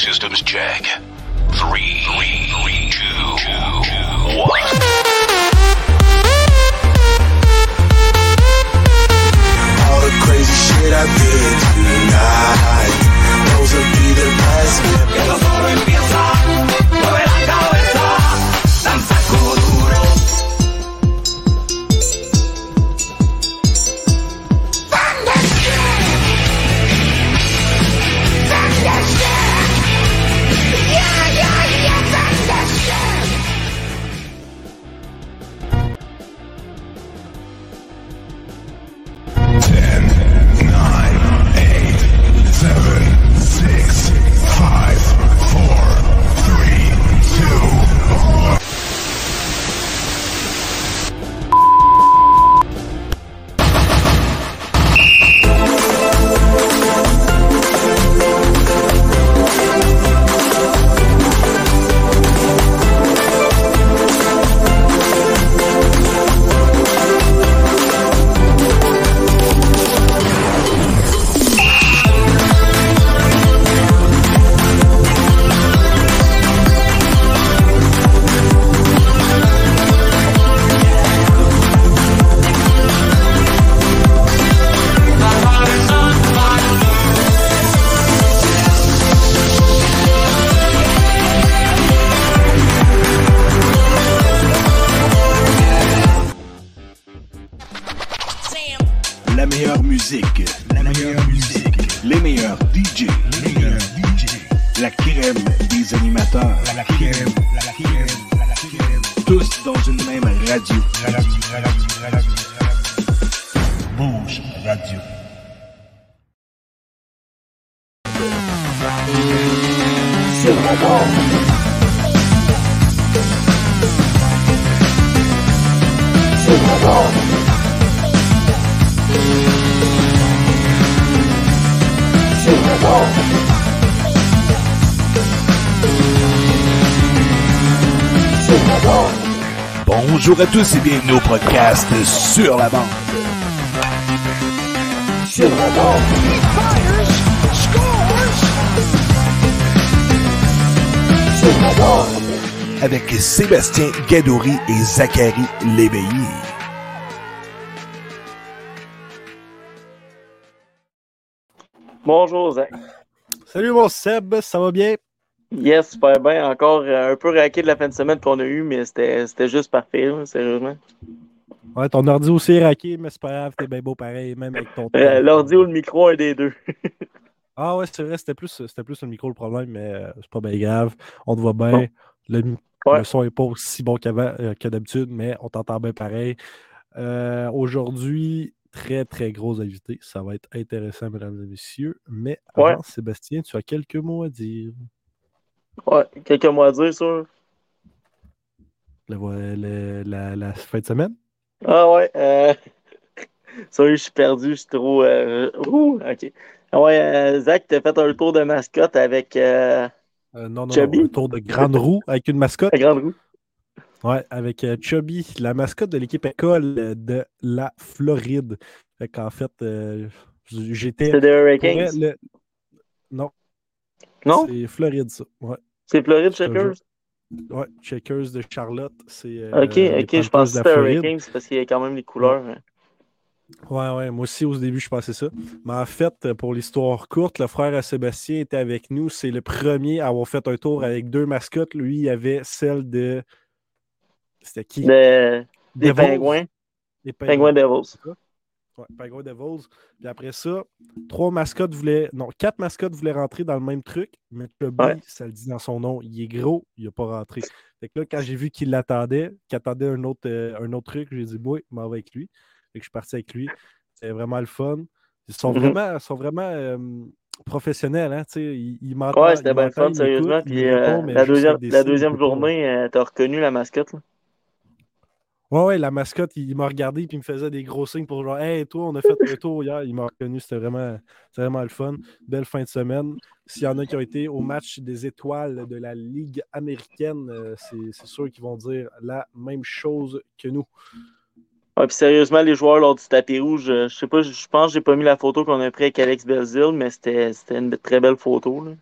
Systems check. Three, three, three, two, two, one. All the crazy shit I did tonight. Those will be the best. Ten, Bonjour à tous et bienvenue au podcast Sur la bande. Sur la bande. Sur la bande. Avec Sébastien Gadouri et Zachary Léveillé. Bonjour Zach. Salut mon Seb, ça va bien? Yes, super bien. Encore euh, un peu raqué de la fin de semaine qu'on a eu, mais c'était juste parfait, là, sérieusement. Ouais, ton ordi aussi est raqué, mais c'est pas grave, t'es bien beau pareil, même avec ton. Euh, L'ordi ou le micro, un des deux. Ah ouais, c'est vrai, c'était plus, plus le micro le problème, mais euh, c'est pas bien grave. On te voit bien. Le, mi- Ouais. le son est pas aussi bon qu'avant, euh, que d'habitude, mais on t'entend bien pareil. Euh, Aujourd'hui, très très gros invité. Ça va être intéressant, mesdames et messieurs. Mais Ouais. avant, Sébastien, tu as quelques mots à dire. Ouais, quelques mots à dire sur. Le- le- la, la fin de semaine? Ah ouais. Euh... Sorry, je suis perdu, je suis trop. euh, Ouh, ok. Ah Ouais, euh, Zach, t'as fait un tour de mascotte avec euh, non, non, Chubby? un tour de grande roue avec une mascotte. la grande roue. Ouais, avec Chubby, la mascotte de l'équipe école de la Floride. Fait qu'en fait, j'étais. C'était des Hurricanes? le- Non, Non? c'est Floride, ça. Ouais, C'est Floride Checkers? ouais. Checkers de Charlotte. C'est. euh, Ok, ok, je pense que c'était. Hurricanes parce qu'il y a quand même les couleurs. hein. Ouais, ouais, moi aussi au début, je pensais ça. Mais en fait, pour l'histoire courte, le frère à Sébastien était avec nous. C'est le premier à avoir fait un tour avec deux mascottes. Lui, il y avait celle de. C'était qui? De- Des Devils. pingouins. Les Pingouins Devils. Ouais, Devils. Puis après ça, trois mascottes voulaient. Non, quatre mascottes voulaient rentrer dans le même truc, mais Chubby, Ouais. ça le dit dans son nom, il est gros, il n'a pas rentré. Fait que là, quand j'ai vu qu'il l'attendait, qu'il attendait un autre, euh, un autre truc, j'ai dit, oui, m'en vais avec lui. Fait que je suis parti avec lui. C'était vraiment le fun. Ils sont Mhm. vraiment, sont vraiment euh, professionnels, hein, tu sais, ils, ils. Ouais, c'était bien le fun, sérieusement. Puis euh, la deuxième, la deuxième journée, euh, t'as reconnu la mascotte. Là? Ouais, ouais, la mascotte, il m'a regardé puis il me faisait des gros signes pour genre Hey, toi, on a fait un tour hier. Il m'a reconnu, c'était vraiment, vraiment le fun. Belle fin de semaine. S'il y en a qui ont été au match des étoiles de la Ligue américaine, euh, c'est c'est sûr qu'ils vont dire la même chose que nous. Ouais, puis sérieusement, les joueurs lors du tapis rouge, euh, je sais pas, je je pense que j'ai pas mis la photo qu'on a prise avec Alex Belzil, mais c'était c'était une très belle photo. Là.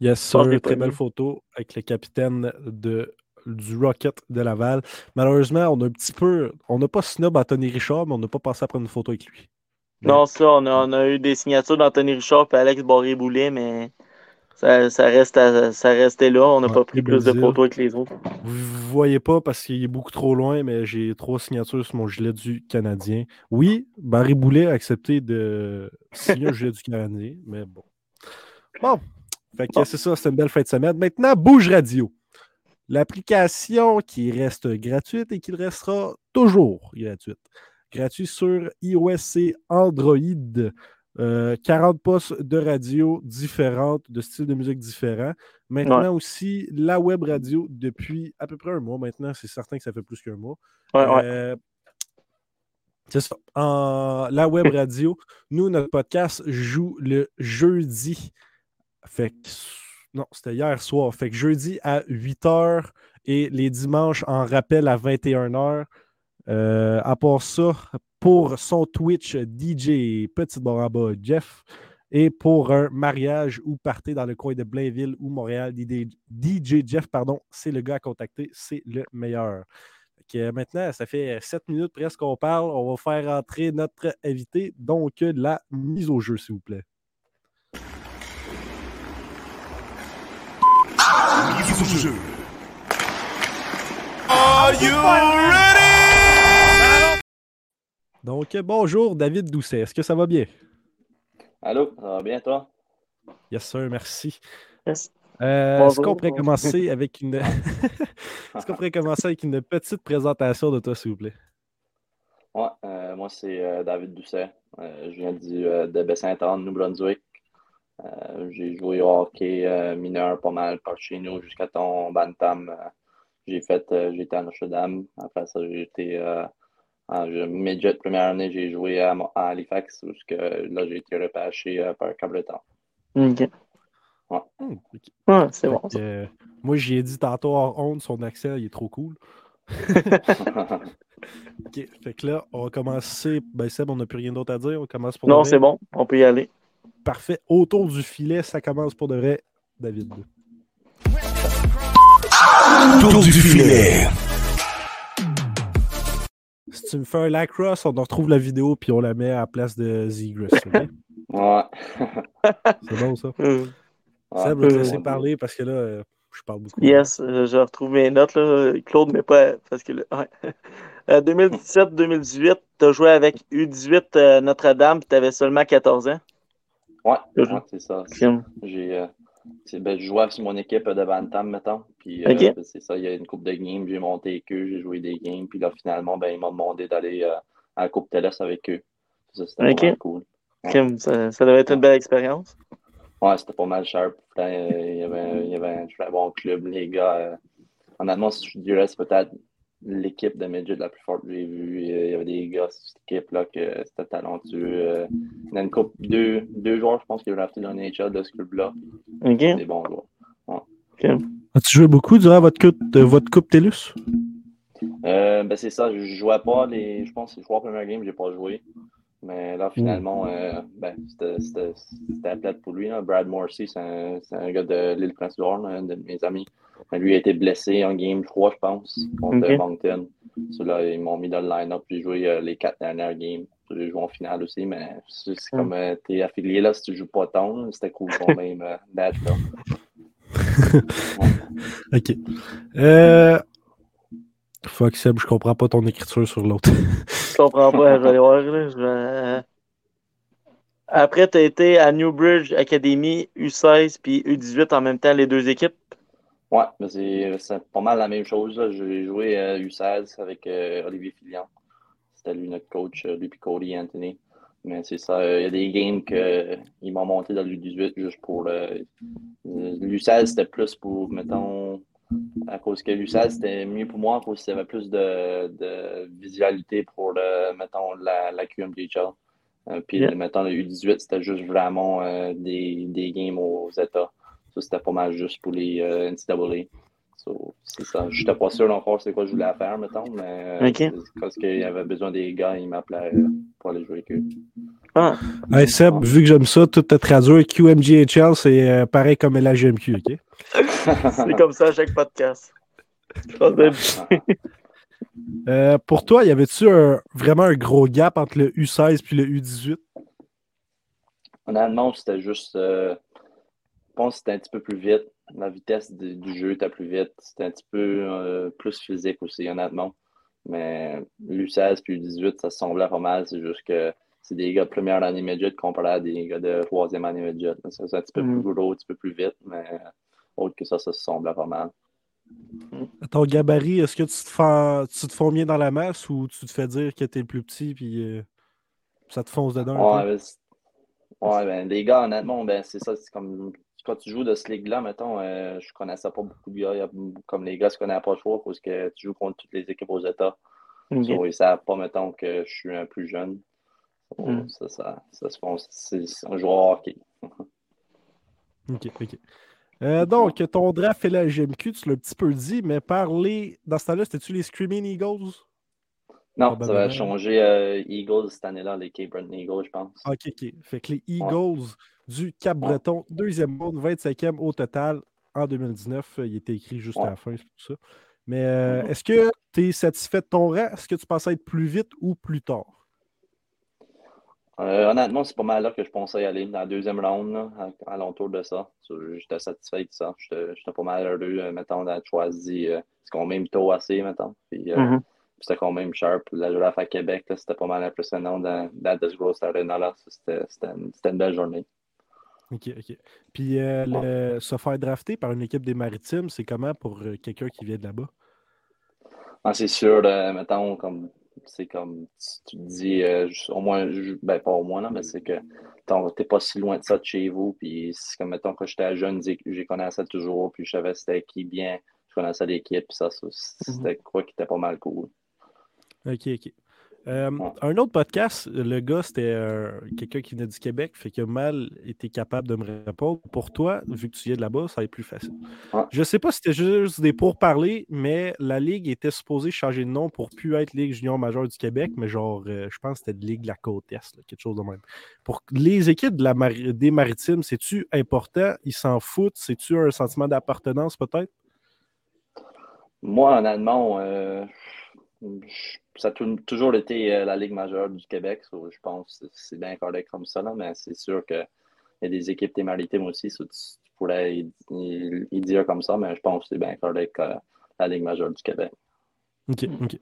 Yes, sir. Très belle photo avec le capitaine de, du Rocket de Laval. Malheureusement, on a un petit peu. On n'a pas snob Anthony Richard, mais on n'a pas pensé à prendre une photo avec lui. Non, ça, on a, on a eu des signatures d'Anthony Richard et Alex Barré-Boulet, mais ça, ça, reste à- ça restait là. On n'a Ouais, pas pris plus de photos avec les autres. Vous ne voyez pas parce qu'il est beaucoup trop loin, mais j'ai trois signatures sur mon gilet du Canadien. Oui, Barry Boulet a accepté de signer un gilet du Canadien, mais bon. Bon, fait que Bon. c'est ça, c'est une belle fin de semaine. Maintenant, Bouge Radio. L'application qui reste gratuite et qui restera toujours gratuite. Gratuit sur iOS et Android. Euh, 40 postes de radio différentes, de styles de musique différents. Maintenant Ouais. aussi, la web radio depuis à peu près un mois maintenant. C'est certain que ça fait plus qu'un mois. Ouais, ouais. Euh, c'est ça. En, la web radio, nous, notre podcast joue le jeudi. Fait que, non, c'était hier soir. Fait que jeudi à 8h et les dimanches en rappel à 21h. Euh, à part ça, pour son Twitch DJ Petite Boramba Jeff et pour un mariage ou party dans le coin de Blainville ou Montréal, DJ, Jeff, pardon, c'est le gars à contacter, c'est le meilleur. Maintenant, ça fait 7 minutes presque qu'on parle. On va faire entrer notre invité, donc la mise au jeu, s'il vous plaît. Mise au jeu. Donc, bonjour, David Doucet. Est-ce que ça va bien? Allô, ça va bien toi? Yes, sir, merci. Yes. Euh, Est-ce qu'on pourrait bonjour. commencer avec une. Est-ce qu'on pourrait commencer avec une petite présentation de toi, s'il vous plaît? Ouais, euh, moi c'est euh, David Doucet. Euh, je viens du, euh, de Baie-Saint-Anne, New-Brunswick. Euh, j'ai joué au hockey euh, mineur pas mal par chez nous jusqu'à ton Bantam. Euh, j'ai fait, euh, été à Notre-Dame. Après ça, j'ai été euh, en midget première année, j'ai joué à, Halifax. Jusque, là, j'ai été repêché euh, par Cableton. Ok. Hmm, ok. Ouais, c'est bon. que, ça. euh, moi, j'y ai dit tantôt hors honte, son accent, il est trop cool. Ok, Fait que là, on va commencer. Ben, Seb, on n'a plus rien d'autre à dire. On commence pour Non, c'est bon. On peut y aller. Parfait. Autour du filet, ça commence pour de vrai, David. Tour du filet. Si tu me fais un lacrosse, on en retrouve la vidéo puis on la met à la place de Zegris. ouais. C'est bon, ça? Ouais, Seb, je vais te laisser parler parce que là, euh, je parle beaucoup. Yes, je retrouve mes notes, là. Claude, mais pas parce que. là, ouais. Euh, 2017-2018, tu as joué avec U18 euh, Notre-Dame, tu avais seulement 14 ans. Ouais, c'est ça. J'ai euh, c'est- ben, je jouais sur mon équipe de Bantam, mettons. Puis euh, Ok. ben, c'est ça, il y a une coupe de games, j'ai monté avec eux, j'ai joué des games. Puis là, finalement, ben, ils m'ont demandé d'aller euh, à la Coupe Télès avec eux. Ça, c'était Ok. pas mal cool. Kim, ça, ça devait être une belle expérience. Ouais, c'était pas mal. Putain, euh, il, y avait, il y avait un très bon club, les gars. honnêtement, si je dirais, c'est peut-être l'équipe de midget la plus forte que j'ai vue. Il y avait des gars sur cette équipe-là que c'était talentueux. euh, il y en a une coupe, deux, deux joueurs, je pense, qui ont drafté dans le NHL de ce club-là. OK? Des bons joueurs. As-tu joué beaucoup durant votre coupe, de votre coupe TELUS? Euh, ben c'est ça, je jouais pas les. Je pense que les trois premières games, j'ai pas joué. Mais là, finalement, euh, ben, c'était- plate pour lui. Là. Brad Morrissey, c'est un, un gars de l'île Prince-Édouard, un de mes amis. Lui a été blessé en game 3, je pense, contre Ok. Moncton. So, là, ils m'ont mis dans le line-up. J'ai joué euh, les quatre dernières games. J'ai joué en finale aussi, mais c'est Mm. comme euh, t'es affilié là, si tu joues pas tant, c'était cool quand même euh, là. Ok. Euh... Fuck Seb, je comprends pas ton écriture sur l'autre. Je comprends pas, je vais aller voir. Là. Je vais- euh, Après, tu as été à Newbridge Academy, U16 puis U18 en même temps, les deux équipes? Ouais, mais c'est c'est pas mal la même chose. J'ai joué à U16 avec euh, Olivier Filion. C'était lui notre coach, euh, lui puis Cody Anthony. Mais c'est ça, euh, il y a des games qu'ils m'ont monté dans l'U18 juste pour le. L'U16, c'était plus pour, mettons, à cause que l'U16, c'était mieux pour moi, à cause qu'il y avait plus de, de visualité pour, le, mettons, la, la QMJHL. Euh, puis, Yeah. mettons, le U18, c'était juste vraiment euh, des, des games aux États. Ça, c'était pas mal juste pour les euh, NCAA. So, c'est ça. J'étais pas sûr encore c'est quoi je voulais faire, mettons, mais euh, Ok. c'est parce qu'il y avait besoin des gars, il m'appelait euh, pour aller jouer avec eux. Ah, Hey Seb, vu que j'aime ça, tout te traduire, QMGHL, c'est euh, pareil comme LHGMQ, OK? c'est comme ça à chaque podcast. Euh, pour toi, y avait-tu un- vraiment un gros gap entre le U16 puis le U18? Honnêtement, c'était juste. euh, je pense que c'était un petit peu plus vite. La vitesse du, du jeu était plus vite. C'était un petit peu euh, plus physique aussi, honnêtement. Mais l'U16 puis l'U18, ça semblait pas mal. C'est juste que c'est des gars de première année midget comparé à des gars de troisième année midget. C'est un petit peu Mhm. plus gros, un petit peu plus vite, mais autre que ça, ça se semblait pas mal. Ton gabarit, est-ce que tu te, fais, tu te fonds bien dans la masse ou tu te fais dire que t'es le plus petit puis euh, ça te fonce dedans? un Ouais, peu? ben, ouais, ben, les gars, honnêtement, ben, c'est ça. C'est comme quand tu joues de ce ligue-là, mettons, euh, je connaissais pas beaucoup de gars. Il y a- comme les gars, je connais pas trop parce que tu joues contre toutes les équipes aux États. Ok. So, ils savent pas, mettons, que je suis un plus jeune. So, Mm. Ça, ça, ça se font. C'est un joueur hockey. OK, OK. Euh, donc, ton draft et la GMQ, tu l'as un petit peu dit, mais parler, dans ce temps-là, c'était-tu les Screaming Eagles? Non, ça Probablement. va changer euh, Eagles cette année-là, les Cape Breton Eagles, je pense. OK, OK. Fait que les Eagles du Cap-Breton, deuxième monde, 25e au total en 2019. euh, Il était écrit juste à la fin, c'est pour ça. Mais euh, Mhm. est-ce que tu es satisfait de ton rang? Est-ce que tu pensais être plus vite ou plus tard? Euh, honnêtement, c'est pas mal là que je pensais y aller, dans la deuxième round, là, à, à l'entour de ça. J'étais satisfait de ça. J'étais pas mal heureux, euh, mettons, d'avoir choisi. euh, c'est quand même tôt assez, mettons. Puis, euh, Mhm. C'était quand même sharp. La girafe à Québec, c'était pas mal impressionnant dans, dans ce gros arena-là. C'était une, une belle journée. OK, OK. Puis euh, le- se faire drafter par une équipe des Maritimes, c'est comment pour quelqu'un qui vient de là-bas? Ah, c'est sûr, mettons, comme c'est comme tu tu te dis, euh, au moins, je- ben pas au moins, là, mais c'est que t'es pas si loin de ça de chez vous. Puis c'est comme, mettons, quand j'étais jeune, j'ai connaissais toujours, puis je savais c'était qui bien, je connaissais l'équipe, puis ça, ça, c'était quoi qui était pas mal cool. OK, OK. Euh, Ouais. un autre podcast, le gars, c'était euh, quelqu'un qui venait du Québec, fait que Mal était capable de me répondre. Pour toi, vu que tu viens de là-bas, ça va être plus facile. Ouais. Je sais pas si c'était juste des pourparlers, mais la Ligue était supposée changer de nom pour plus être Ligue junior majeure du Québec, mais genre, euh, je pense que c'était de Ligue de la Côte Est, là, quelque chose de même. Pour les équipes de la Mari- des Maritimes, c'est-tu important? Ils s'en foutent? C'est-tu un sentiment d'appartenance peut-être? Moi, euh, je- ça a tou- toujours été euh, la Ligue majeure du Québec. so je pense que c'est bien correct comme ça, là, mais c'est sûr qu'il y a des équipes des maritimes aussi. so tu, tu pourrais y, y- y dire comme ça, mais je pense que c'est bien correct euh, la Ligue majeure du Québec. OK, OK.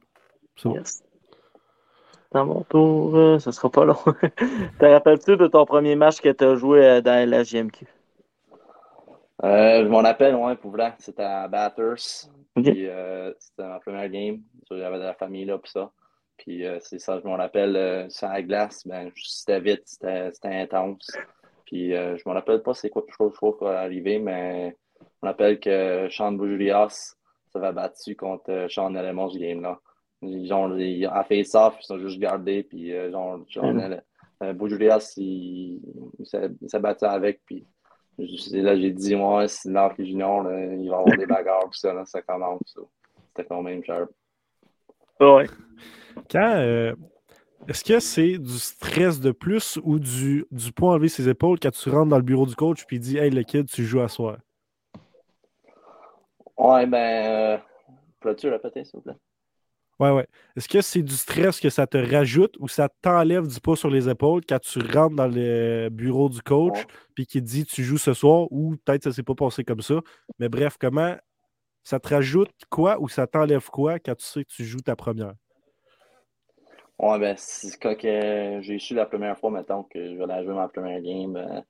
C'est bon. Yes. Dans mon tour, euh, ça sera pas long. Te rappelles-tu de ton premier match que tu as joué euh, dans la GMQ? Euh, je m'en rappelle, ouais, pour vrai, c'était à. Puis euh, c'était ma première game. J'avais de la famille là, puis ça. Puis euh, c'est ça, je m'en rappelle, sur la glace, ben, c'était vite, c'était intense. Puis je me rappelle pas c'est quoi le chose qui est arrivé, mais je me rappelle que Sean Boujurias s'avait battu contre Sean Elemont ce game-là. Genre, ils- à face-off, ils sont juste gardés, puis genre, euh, Boujurias, il, il s'est battu avec, puis là, j'ai dit, ouais, c'est l'art junior, là, il va y avoir des bagarres, puis ça, là, ça commence. ça. C'était quand même sharp. Ouais. Quand euh, est-ce que c'est du stress de plus ou du, du poids enlevé ses épaules quand tu rentres dans le bureau du coach puis il dit Hey le kid, tu joues à soir? Ouais, ben, euh, peux-tu répéter, s'il vous plaît? Ouais, ouais. Est-ce que c'est du stress que ça te rajoute ou ça t'enlève du poids sur les épaules quand tu rentres dans le bureau du coach Ouais. puis qu'il te dit tu joues ce soir ou peut-être ça s'est pas passé comme ça. Mais bref, comment ça te rajoute quoi ou ça t'enlève quoi quand tu sais que tu joues ta première? Ouais, ben, c'est quand j'ai su la première fois, mettons, que je allais jouer ma première game, euh,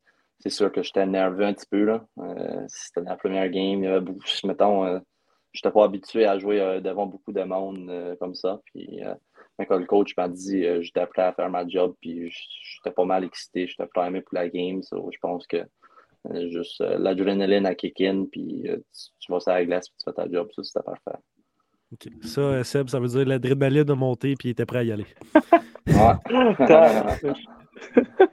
c'est sûr que j'étais nerveux un petit peu, là. Euh, c'était la première game, il y avait beaucoup, mettons, euh, j'étais pas habitué à jouer euh, devant beaucoup de monde euh, comme ça. Puis, euh, mais quand le coach m'a dit, euh, j'étais prêt à faire ma job, puis j'étais pas mal excité, j'étais primé pour la game, so, je pense que euh, juste euh, l'adrénaline à kick in, puis euh, tu, tu vas sur la glace, puis tu fais ta job, ça, c'était parfait. Ok. Ça, euh, Seb, ça veut dire l'adrénaline a monté puis il était prêt à y aller. Ouais.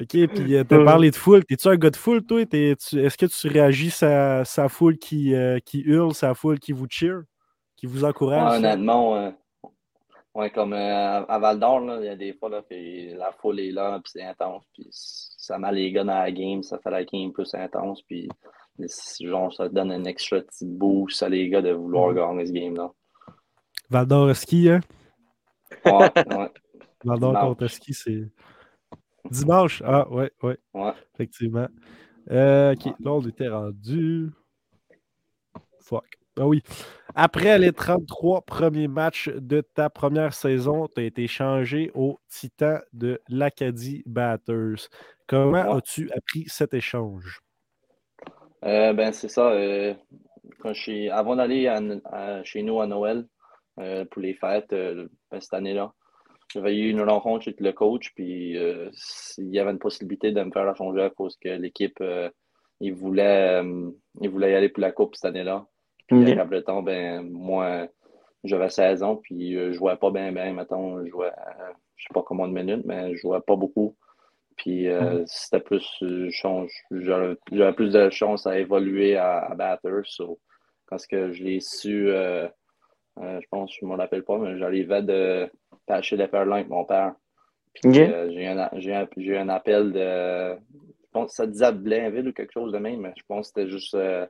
OK, puis euh, t'as parlé de foule. T'es-tu un gars de foule, toi? Est-ce que tu réagis à sa foule qui, euh, qui hurle, sa foule qui vous cheer, qui vous Ouais, encourage? ça? honnêtement, euh, ouais, comme euh, à Val d'Or, il y a des fois, là, la foule est là, puis c'est intense, puis ça met les gars dans la game, ça fait la game plus intense, puis genre, ça donne un extra petit boost à les gars de vouloir Mhm. gagner ce game-là. Val d'Or ski, hein? Ouais, ouais, Val d'Or contre ski, c'est. Dimanche? Ah, ouais, ouais, ouais. effectivement. Euh, ok, là, on était rendu. Fuck. Ah oui. Après les 33 premiers matchs de ta première saison, tu as été changé au Titan de l'Acadie Batters. Comment Ouais. as-tu appris cet échange? Euh, ben, c'est ça. euh, quand je suis- avant d'aller chez nous à Noël euh, pour les fêtes ben, cette année-là, j'avais eu une rencontre avec le coach, puis euh, il y avait une possibilité de me faire changer à cause que l'équipe, euh, il voulait, euh, il voulait y aller pour la Coupe cette année-là. Puis Ok. avec le temps, ben, moi, j'avais 16 ans, puis euh, je jouais pas bien, bien, mettons, je jouais, je sais pas combien de minutes, mais je jouais pas beaucoup. Puis euh, c'était plus, j'avais plus de chance à évoluer à, à Batters. So, quand que je l'ai su, je pense, je ne me rappelle pas, mais j'arrivais de de faire l'un avec mon père. Puis euh, j'ai eu un, j'ai un, j'ai eu un appel de, je pense que ça disait Blainville ou quelque chose de même, mais je pense que c'était juste euh,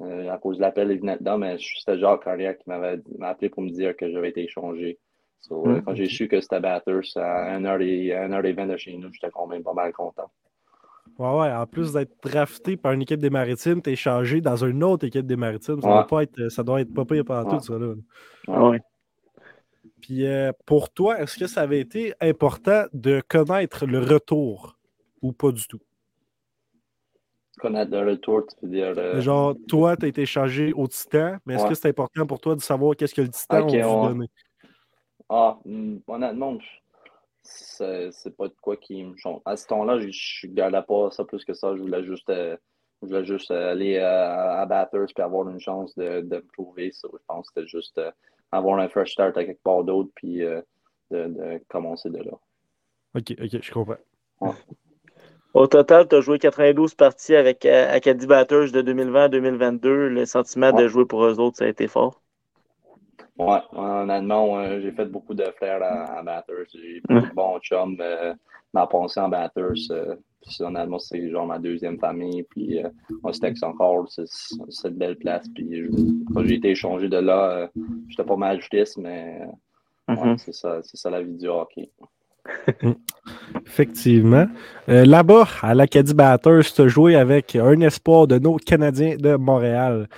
euh, à cause de l'appel, il venait dedans, mais c'était Jacques Carrière qui m'avait m'a appelé pour me dire que j'avais été échangé. So, euh, Mm. quand j'ai su que c'était Batters à 1h20 de chez nous, j'étais quand même pas mal content. Ouais, ouais, en plus d'être drafté par une équipe des Maritimes, t'es changé dans une autre équipe des Maritimes. Ça, Ouais. doit, pas être, ça doit être pas pire pendant Ouais. tout, ça. Là. Ah ouais. Puis euh, pour toi, est-ce que ça avait été important de connaître le retour ou pas du tout? Connaître le retour, tu veux dire. euh, Genre, toi, tu as été changé au Titan, mais est-ce que c'est important pour toi de savoir qu'est-ce que le Titan Ok, a ouais. donner? Ah, hum, honnêtement, c'est pas de quoi qui me change. À ce temps-là, je, je gardais pas ça plus que ça. Je voulais juste, euh, je voulais juste euh, aller euh, à Batters puis avoir une chance de, de me prouver. Ça, je pense que c'était juste euh, avoir un fresh start à quelque part d'autre puis euh, de, de commencer de là. Ok, ok, je comprends. Au total, tu as joué 92 parties avec euh, Acadie Batters de 2020 à 2022. Le sentiment de Ouais. jouer pour eux autres, ça a été fort? Ouais, honnêtement, euh, j'ai fait beaucoup de frères à, à Batters. J'ai beaucoup de bons chums. Euh, ma pensée en Batters, euh, puis honnêtement, c'est genre ma deuxième famille. Puis euh, on se texte encore. C'est une belle place. Puis je- quand j'ai été échangé de là, euh, j'étais pas mal triste, mais euh, ouais, Mhm. c'est ça, c'est ça la vie du hockey. Effectivement. Euh, Là-bas, à l'Acadie Batters, tu as joué avec un espoir de nos Canadiens de Montréal.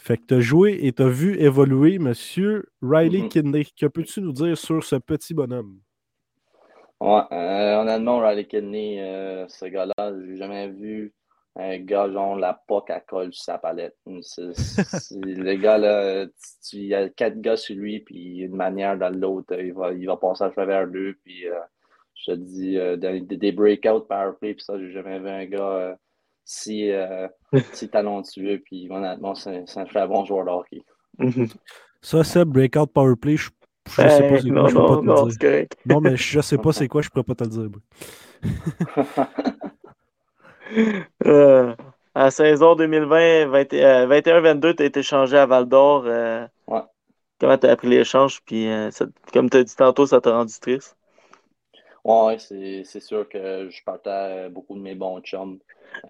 Fait que tu as joué et tu as vu évoluer Monsieur Riley Mhm. Kidney. Que peux-tu nous dire sur ce petit bonhomme? Ouais, euh, honnêtement, Riley Kidney, euh, ce gars-là, j'ai jamais vu un gars genre la POC à colle sur sa palette. C'est- c'est- le gars là, il y a quatre gars sur lui, puis une manière dans l'autre, il va, il va passer à travers deux, puis euh, je te dis, euh, des, des breakouts play, puis ça, j'ai jamais vu un gars si, si talentueux, puis honnêtement, c'est un très bon joueur de hockey. Ça, c'est Breakout Powerplay. Je, je sais pas c'est non, quoi, je peux non, pas te non, le dire. Non, mais je sais pas c'est quoi, je pourrais pas te le dire. Euh, à saison 2020, 21-22, tu as été changé à Val d'Or. euh, Ouais. Comment tu as appris l'échange? Puis, euh, ça- comme tu as dit tantôt, ça t'a rendu triste? Ouais, c'est c'est sûr que je partais beaucoup de mes bons chums.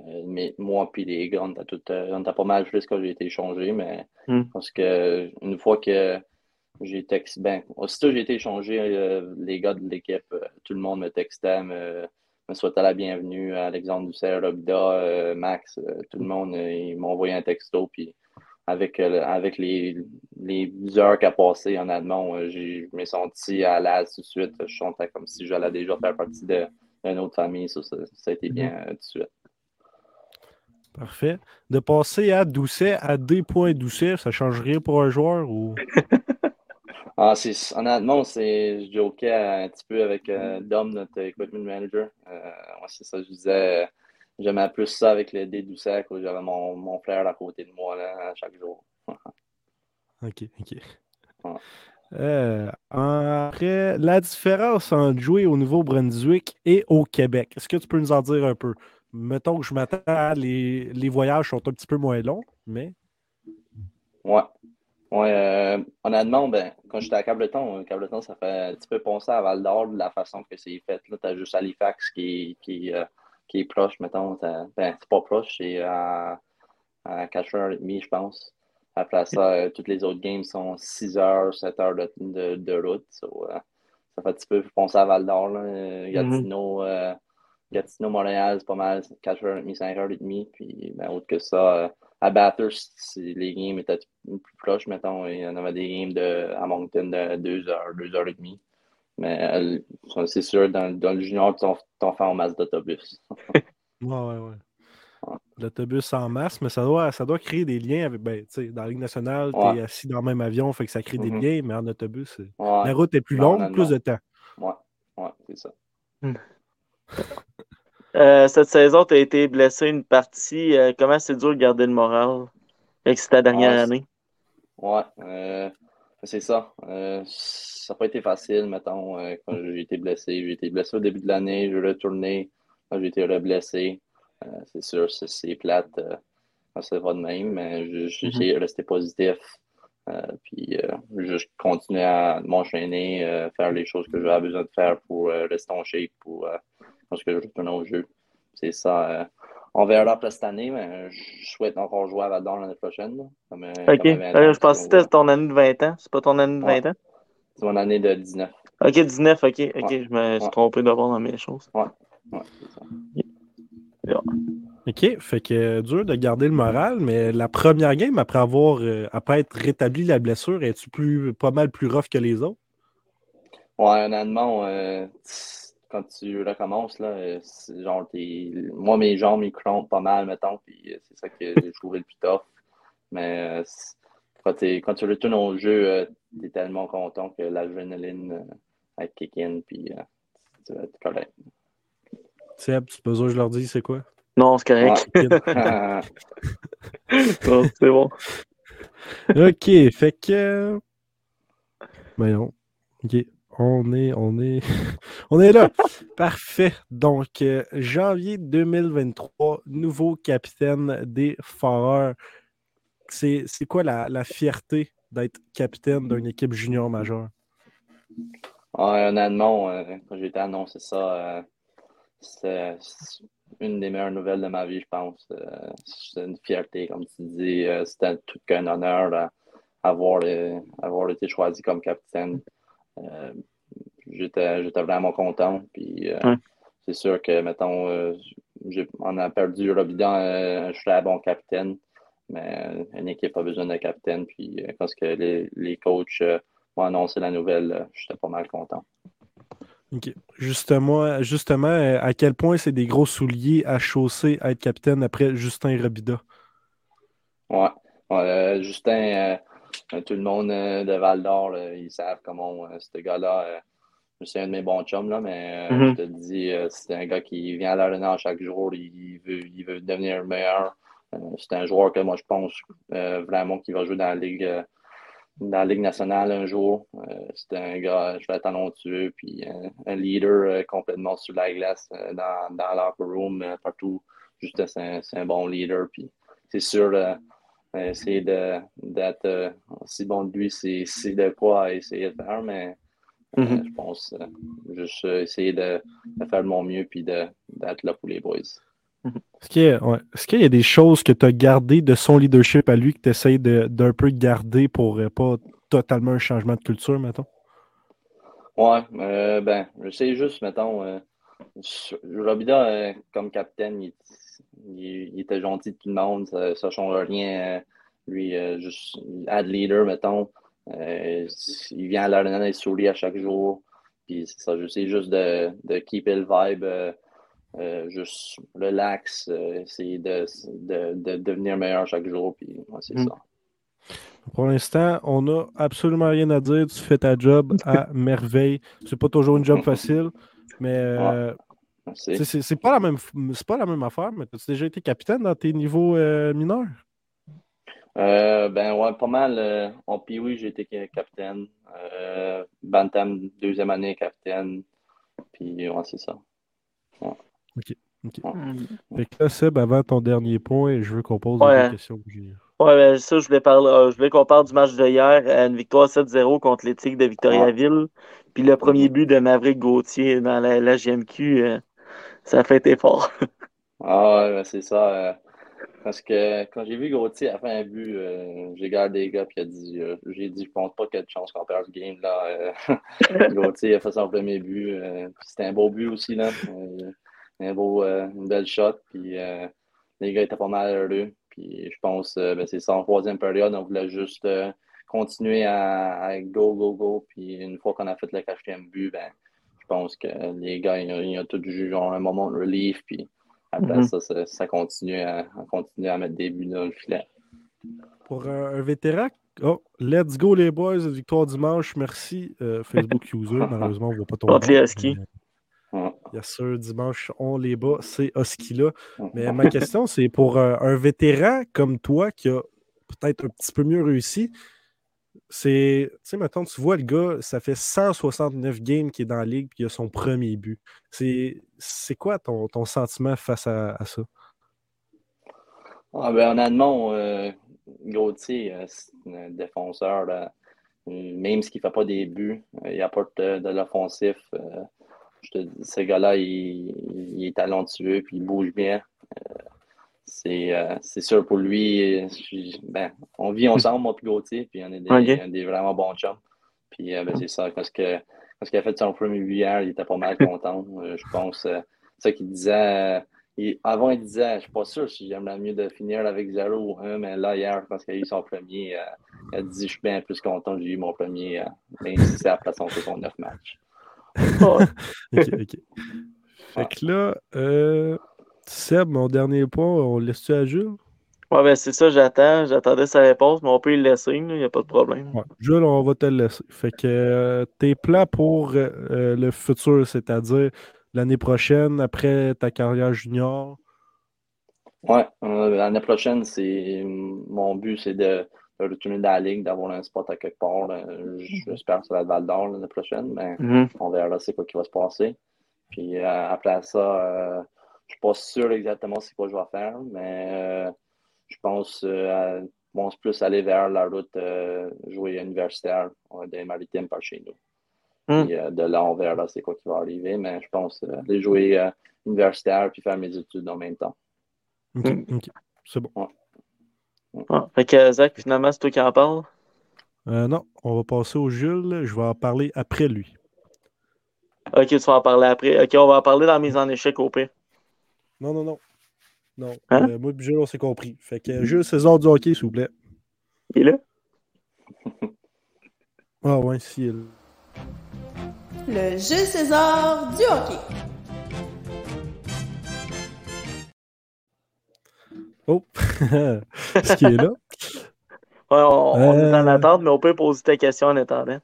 Euh, mais moi puis les gars, on était pas mal juste quand j'ai été échangé, mais Hmm. parce que une fois que j'ai texté, ben, aussitôt j'ai été échangé, euh, les gars de l'équipe, euh, tout le monde me textait, me, me souhaitait la bienvenue, Alexandre Dussert, Robida, euh, Max, euh, tout le monde, euh, ils m'ont envoyé un texto, puis avec, euh, avec les, les heures qu'a passé, honnêtement, euh, j'ai- je me suis senti à l'aise tout de suite. Je sentais comme si j'allais déjà faire partie de- d'une autre famille. Ça, ça, ça a été bien euh, tout de suite. Parfait. De passer à Doucet à D. Doucet, ça change rien pour un joueur ou? Ah, c'est, honnêtement, c'est, je jokais un petit peu avec euh, Dom, notre equipment manager. Euh, ouais, c'est ça, je disais, euh, j'aimais plus ça avec le D Doucet que j'avais mon, mon frère à côté de moi là, chaque jour. Ok, ok. Ouais. Euh, après, la différence entre jouer au Nouveau-Brunswick et au Québec, est-ce que tu peux nous en dire un peu? Mettons que je m'attends les, les voyages sont un petit peu moins longs, mais. Ouais. Ouais, euh, honnêtement, ben, quand j'étais à Cableton, euh, Cableton, ça fait un petit peu penser à Val d'Or de la façon que c'est fait. Là, t'as juste Halifax qui, qui, euh, qui est proche, mettons. Ben, c'est pas proche, c'est à, à 4h30, je pense. Après ça, euh, toutes les autres games sont 6 heures, 7 heures de, de, de route. So, ça fait un petit peu penser à Val d'Or. Euh, Gatineau, euh, Gatineau, Montréal, c'est pas mal, 4h30, 5h30. Puis, ben, autre que ça, à Bathurst, les games étaient plus proches, mettons. Il y en avait des games de, à Moncton de 2h, 2h30. Mais euh, c'est sûr, dans, dans le junior, tu t'en fais en masse d'autobus. Ouais, ouais, ouais. L'autobus en masse, mais ça doit, ça doit créer des liens avec. Ben, tu sais, dans la Ligue nationale, tu es Ouais. assis dans le même avion, fait que ça crée des Mhm. liens, mais en autobus, Ouais, la route est plus Non, longue, non, plus de temps. ouais, ouais, c'est ça. Euh, cette saison, tu as été blessé une partie. Euh, comment c'est dur de garder le moral? C'est ta dernière Ouais, année? Ouais, euh, c'est ça. Euh, ça n'a pas été facile, mettons, quand j'ai été blessé. J'ai été blessé au début de l'année, j'ai retourné, quand j'ai été reblessé. C'est sûr, c'est plate, c'est pas de même, mais j'ai essayé de rester positif. Puis juste continuer à m'enchaîner, faire les choses que j'avais besoin de faire pour rester en shape pour euh, lorsque je retourne au jeu. C'est ça. euh, on verra après cette année, mais je souhaite encore jouer à Vador l'année prochaine. comme, OK. comme à 20 Euh, ans, je pensais que c'était ton année de 20 ans. C'est pas ton année de 20 Ouais. ans? C'est mon année de 19. OK, 19, OK. OK, Ouais. je me suis Ouais. trompé d'abord dans mes choses. Ouais, c'est ça. OK, fait que euh, dur de garder le moral, mais la première game, après avoir euh, après être rétabli la blessure, es-tu plus pas mal plus rough que les autres? Ouais, honnêtement, euh, quand tu recommences, là, euh, c'est genre, t'es- moi, mes jambes, ils crampent pas mal, mettons, puis euh, c'est ça que j'ai trouvé le plus tough. Mais euh, quand, quand tu retournes au jeu, euh, t'es tellement content que l'adrénaline euh, elle kick in, puis euh, tu vas être correct. Seb, tu besoin que je leur dise c'est quoi? Non, c'est correct. Non, c'est bon. OK, fait que. Voyons. OK. On est, on est, on est là. Parfait. Donc, euh, janvier 2023, nouveau capitaine des Foreurs. C'est c'est quoi la, la fierté d'être capitaine d'une équipe junior majeure? Ouais, honnêtement, euh, quand j'ai été annoncé ça, euh, c'est c'est une des meilleures nouvelles de ma vie, je pense. Euh, c'est une fierté, comme tu dis. Euh, C'était tout qu'un honneur d'avoir avoir été choisi comme capitaine. Euh, J'étais j'étais vraiment content. Puis, euh, Ouais. c'est sûr que, mettons, euh, on a perdu Robidan, euh, je suis un bon capitaine. Mais une équipe a besoin d'un capitaine. Puis, euh, quand que les, les coachs euh, m'ont annoncé la nouvelle, euh, j'étais pas mal content. OK. Justement, justement, à quel point c'est des gros souliers à chausser à être capitaine après Justin Robida? Ouais. Ouais, euh, Justin, euh, tout le monde euh, de Val d'Or, ils savent comment euh, ce gars-là, euh, c'est un de mes bons chums, là, mais euh, Mhm. je te dis, euh, c'est un gars qui vient à l'arena chaque jour, il veut, il veut devenir meilleur. Euh, c'est un joueur que moi, je pense euh, vraiment qu'il va jouer dans la Ligue, euh, dans la Ligue nationale un jour. Euh, c'est un gars, je vais talentueux, puis euh, un leader euh, complètement sur la glace, euh, dans, dans l'upper room, euh, partout. Justin, c'est un, un bon leader, puis c'est sûr, euh, euh, essayer de- d'être euh, aussi bon de lui, c'est c'est de quoi essayer de faire, mais euh, Mhm. je pense euh, juste euh, essayer de, de faire de mon mieux puis de- d'être là pour les boys. Est-ce qu'il y, a- ouais. Est-ce qu'il y a des choses que tu as gardées de son leadership à lui que tu essayes d'un peu garder pour euh, pas totalement un changement de culture, mettons? Ouais, euh, ben, je sais juste, mettons, euh, Robida, euh, comme capitaine, il, il- il était gentil de tout le monde, ça ne change rien. euh, lui, euh, juste, ad leader, mettons, euh, il vient à l'arena, il sourit à chaque jour. Puis c'est ça, j'essaie juste de, de keeper le vibe, euh, juste relax, essayer de, de, de devenir meilleur chaque jour. Puis ouais, c'est Mm. ça. Pour l'instant, on n'a absolument rien à dire. Tu fais ta job à merveille. C'est pas toujours une job facile, mais c'est c'est pas, la même- c'est pas la même affaire. Mais as déjà été capitaine dans tes niveaux euh, mineurs? Euh, ben ouais, pas mal. euh, en Pee-Wee, j'ai été ca- capitaine. Euh, Bantam, deuxième année, capitaine. Puis ouais, c'est ça. Hmm. Fait que là, Seb, avant ton dernier point, je veux qu'on pose Ouais. des questions. Ouais, ben, ça, je voulais parler, euh, je voulais qu'on parle du match de hier, une victoire 7-0 contre les Tigres de Victoriaville. Puis le premier but de Maverick Gauthier dans la, la GMQ, euh, ça a fait été fort. Ah ouais, ben, c'est ça. euh, parce que quand j'ai vu Gauthier a fait un but, euh, j'ai regardé les gars puis a dit euh, j'ai dit je pense pas qu'il y a de chance qu'on perd ce game là. euh. Gauthier a fait son premier but. c'était un beau but aussi là. Un beau, une belle shot. Puis les gars étaient pas mal heureux. Puis je pense ben, c'est ça en troisième période, on voulait juste continuer à, à go, go, go. Puis une fois qu'on a fait le quatrième but, ben je pense que les gars, ont, ils ont tout eu genre un moment de relief. Puis après Mhm. ça, ça, ça continue à, à continuer à mettre des buts dans le filet. Pour un, un vétéran, oh, let's go les boys, victoire dimanche, merci euh, Facebook user. Malheureusement, on ne voit pas ton Contre les Huskies. Bien sûr, dimanche, on les bat, c'est Husky là. Mhm. Mais ma question, c'est pour euh, un vétéran comme toi qui a peut-être un petit peu mieux réussi. C'est, tu sais, maintenant, tu vois le gars, ça fait 169 games qu'il est dans la ligue puis il a son premier but. C'est, quoi ton, sentiment face à, ça? Ah, ben, honnêtement, euh, Gauthier, euh, un défenseur. Même s'il ne fait pas des buts, il apporte euh, de l'offensif. je te dis, ce gars-là, il, il est talentueux puis il bouge bien. Euh, c'est euh, c'est sûr pour lui. je- ben, on vit ensemble, moi et Gauthier, puis on est des, des vraiment bons chums. Puis euh, ben, c'est ça, parce que quand il a fait son premier hier, il était pas mal content. Euh, je pense, euh, c'est ça qu'il disait. euh, il- avant, il disait, je suis pas sûr si j'aimerais mieux de finir avec 0 ou 1, mais là, hier, quand il a eu son premier, euh, il a dit, je suis bien plus content que j'ai eu mon premier, même si c'est après son 69 matchs. Ouais. Ok, ok. Fait que là, euh, Seb, mon dernier point, on le laisse-tu à Jules? Ouais, ben c'est ça, j'attends. J'attendais sa réponse, mais on peut y laisser, il n'y a pas de problème. Ouais. Jules, on va te le laisser. Fait que euh, tes plans pour euh, euh, le futur, c'est-à-dire l'année prochaine, après ta carrière junior? Ouais, euh, l'année prochaine, c'est mon but, c'est de, de retourner dans la ligue, d'avoir un spot à quelque part. J'espère que ça va être Val d'Or l'année prochaine, mais Mhm. on verra c'est quoi qui va se passer. Puis euh, après ça, euh, je suis pas sûr exactement c'est quoi je vais faire, mais euh, je pense, euh, à- je pense plus aller vers la route euh, jouer universitaire euh, des maritimes par chez nous. Mm. Euh, de là, on verra c'est quoi qui va arriver, mais je pense euh, aller jouer euh, universitaire puis faire mes études en même temps. Ok, Mm. ok. C'est bon. Ouais. Fait que Zach, finalement, c'est toi qui en parles? Euh, non, on va passer au Jules. Je vais en parler après lui. Ok, tu vas en parler après. Ok, on va en parler dans la mise en échec au pire. Non, non, non. Non. Hein? Euh, moi et Jules, on s'est compris. Fait que Jules, César du hockey, s'il vous plaît. Il est là? Ah ouais, si. elle- Le Jules César du hockey. Oh! Ce qui est là. Ouais, on, on est en Euh. attente, mais on peut poser ta question en attendant.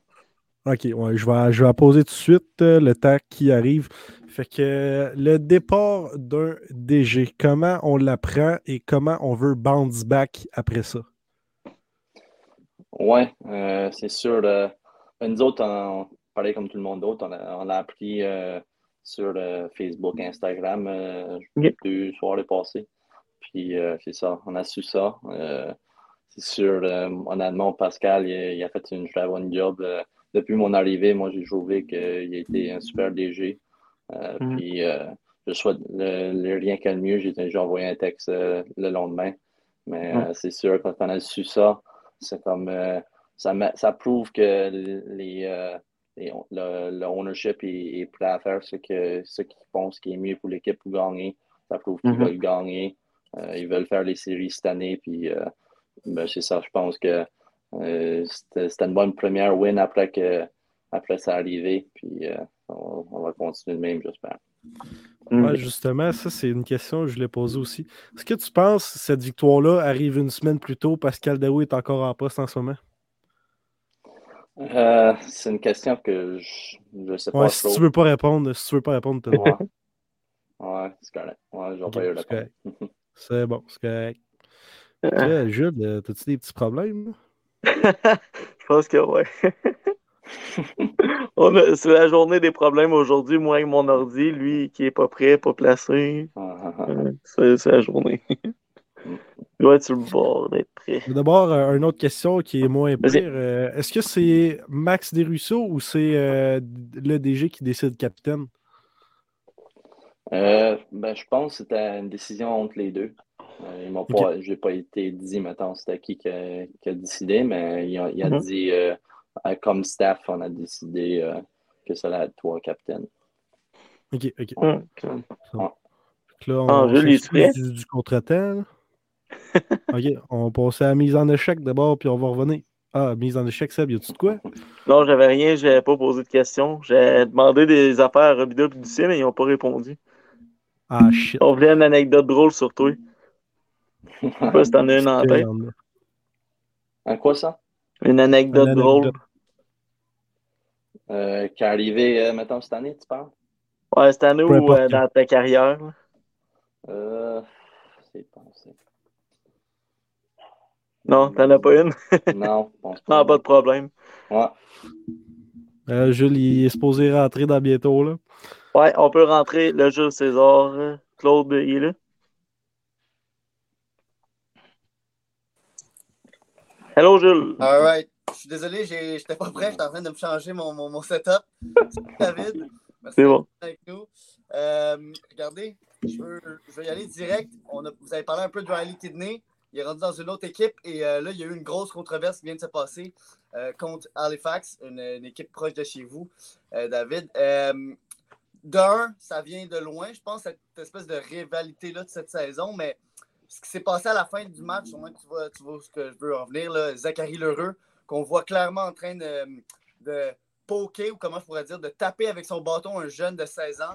Ok, ouais, je vais, je vais poser tout de suite euh, le temps qui arrive. Fait que le départ d'un DG, comment on l'apprend et comment on veut bounce back après ça? Ouais, euh, c'est sûr. euh, nous autres, on, pareil comme tout le monde d'autre, on a- on l'a appris euh, sur euh, Facebook, Instagram, euh, Ok. deux soirées passées. Puis euh, c'est ça, on a su ça. Euh, c'est sûr, euh, honnêtement, Pascal, il, a- il a fait une très bonne job. euh, depuis mon arrivée, moi, j'ai trouvé qu'il a été un super DG. Euh, Mhm. Puis je souhaite le, le rien que le mieux. J'ai j'ai envoyé un texte euh, le lendemain. Mais Mhm. euh, c'est sûr, quand on a su ça, c'est comme ça, ça prouve que les, les- le, le ownership est, est prêt à faire ce que ce qu'ils pensent qui est mieux pour l'équipe pour gagner. Ça prouve qu'ils Mhm. veulent gagner. Euh, ils veulent faire les séries cette année. Puis euh, ben, c'est ça, je pense que euh, c'était une bonne première win après que après ça arrivé. Puis on, on va continuer de même, j'espère. Mm. Ouais, justement, ça, c'est une question que je voulais poser aussi. Est-ce que tu penses que cette victoire-là arrive une semaine plus tôt parce qu'Aldaou est encore en poste en ce moment? Euh, c'est une question que je ne sais pas Ouais, si trop. tu veux pas répondre, si tu veux pas répondre, droit. Ouais, ouais c'est correct. Ouais, je vais Ok, pas y c'est bon, c'est correct. Yeah, Jules, euh, t'as-tu des petits problèmes? Je pense que ouais. C'est la journée des problèmes aujourd'hui, moi avec mon ordi, lui qui est pas prêt, pas placé. Ah, ah, ah. C'est la journée. Il doit être sur le bord d'être prêt. D'abord, euh, une autre question qui est moins pire. euh, Est-ce que c'est Max Desruisseaux ou c'est euh, le DG qui décide capitaine? Euh, ben, je pense que c'était une décision entre les deux. Euh, ils m'ont Ok. pas, j'ai pas été dit, mettons, c'était qui qui a, qui a décidé, mais il a, il a Mhm. dit, euh, comme staff, on a décidé euh, que ça allait être toi, capitaine. Ok, ok. Hum, Donc là, on Ah, prêt? du, du contretemps. ok, on passe à la mise en échec d'abord, puis on va revenir. Ah, mise en échec, Seb, y a-tu de quoi? Non, j'avais rien, j'avais pas posé de questions. J'ai demandé des affaires à Robida et Lucien, mais ils n'ont pas répondu. Ah, shit. On voulait une anecdote drôle sur toi. Je sais pas si t'en as une en tête. en quoi ça? Une anecdote Une drôle. Euh, qui est arrivé, euh, mettons, cette année, tu parles? Ouais, cette année ou euh, dans ta carrière. Euh, c'est pensé. Non, t'en as pas une? Non, pense pas. Non, pas de problème. Ouais. Euh, Jules, il est supposé rentrer dans bientôt, là. Ouais, on peut rentrer le Jules César. Claude, il est là. Hello, Jules. Alright. Je suis désolé, j'étais pas prêt, j'étais en train de me changer mon, mon, mon setup. David. Merci bon. avec nous. Euh, regardez, je veux, je veux y aller direct. On a, vous avez parlé un peu de Riley Kidney. Il est rendu dans une autre équipe et euh, là, il y a eu une grosse controverse qui vient de se passer euh, contre Halifax, une, une équipe proche de chez vous, David. D'un, ça vient de loin, je pense, cette espèce de rivalité-là de cette saison, mais ce qui s'est passé à la fin du match, au moins tu vois, tu vois ce que je veux en venir, Zachary Lheureux, qu'on voit clairement en train de, de poker, ou comment je pourrais dire, de taper avec son bâton un jeune de 16 ans.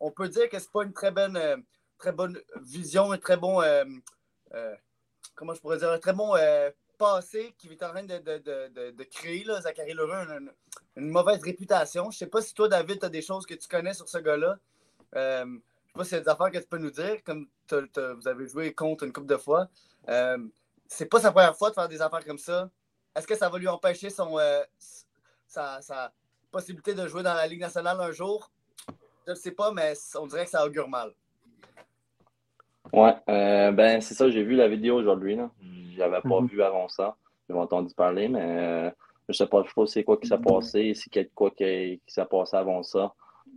On peut dire que c'est pas une très bonne, euh, très bonne vision, un très bon, euh, euh, comment je pourrais dire, un très bon passé qui est en train de, de- de- de- créer, Zachary Lheureux, une, une mauvaise réputation. Je sais pas si toi, David, tu as des choses que tu connais sur ce gars-là. Je sais pas s'il y a des affaires que tu peux nous dire, comme vous avez joué contre une couple de fois. Euh, c'est pas sa première fois de faire des affaires comme ça. Est-ce que ça va lui empêcher son, euh, sa, sa possibilité de jouer dans la Ligue nationale un jour? Je ne sais pas, mais on dirait que ça augure mal. Ouais, euh, ben c'est ça, j'ai vu la vidéo aujourd'hui. là. J'avais pas Mhm. vu avant ça. J'avais entendu parler, mais euh, je sais pas, je pas c'est quoi qui s'est passé, c'est quelque quoi qui, qui s'est passé avant ça.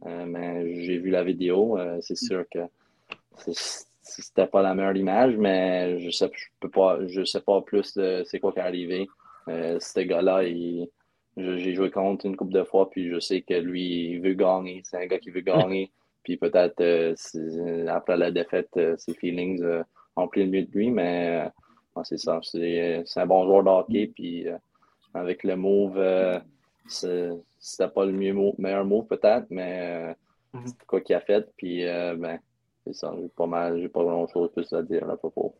Euh, mais j'ai vu la vidéo. euh, c'est sûr que c'était pas la meilleure image, mais je sais, je peux pas, je sais pas plus de c'est quoi qui est arrivé. Euh, ce gars-là, j'ai joué contre une couple de fois, puis je sais que lui, il veut gagner. C'est un gars qui veut gagner. Puis peut-être euh, après la défaite, euh, ses feelings ont pris le mieux de lui, mais ouais, c'est ça. C'est un bon joueur de hockey. Puis euh, avec le move, c'était pas le mieux meilleur move peut-être, mais euh, Mhm. c'est quoi qu'il a fait. Puis euh, ben, c'est ça. J'ai pas mal, j'ai pas grand chose plus à dire à propos.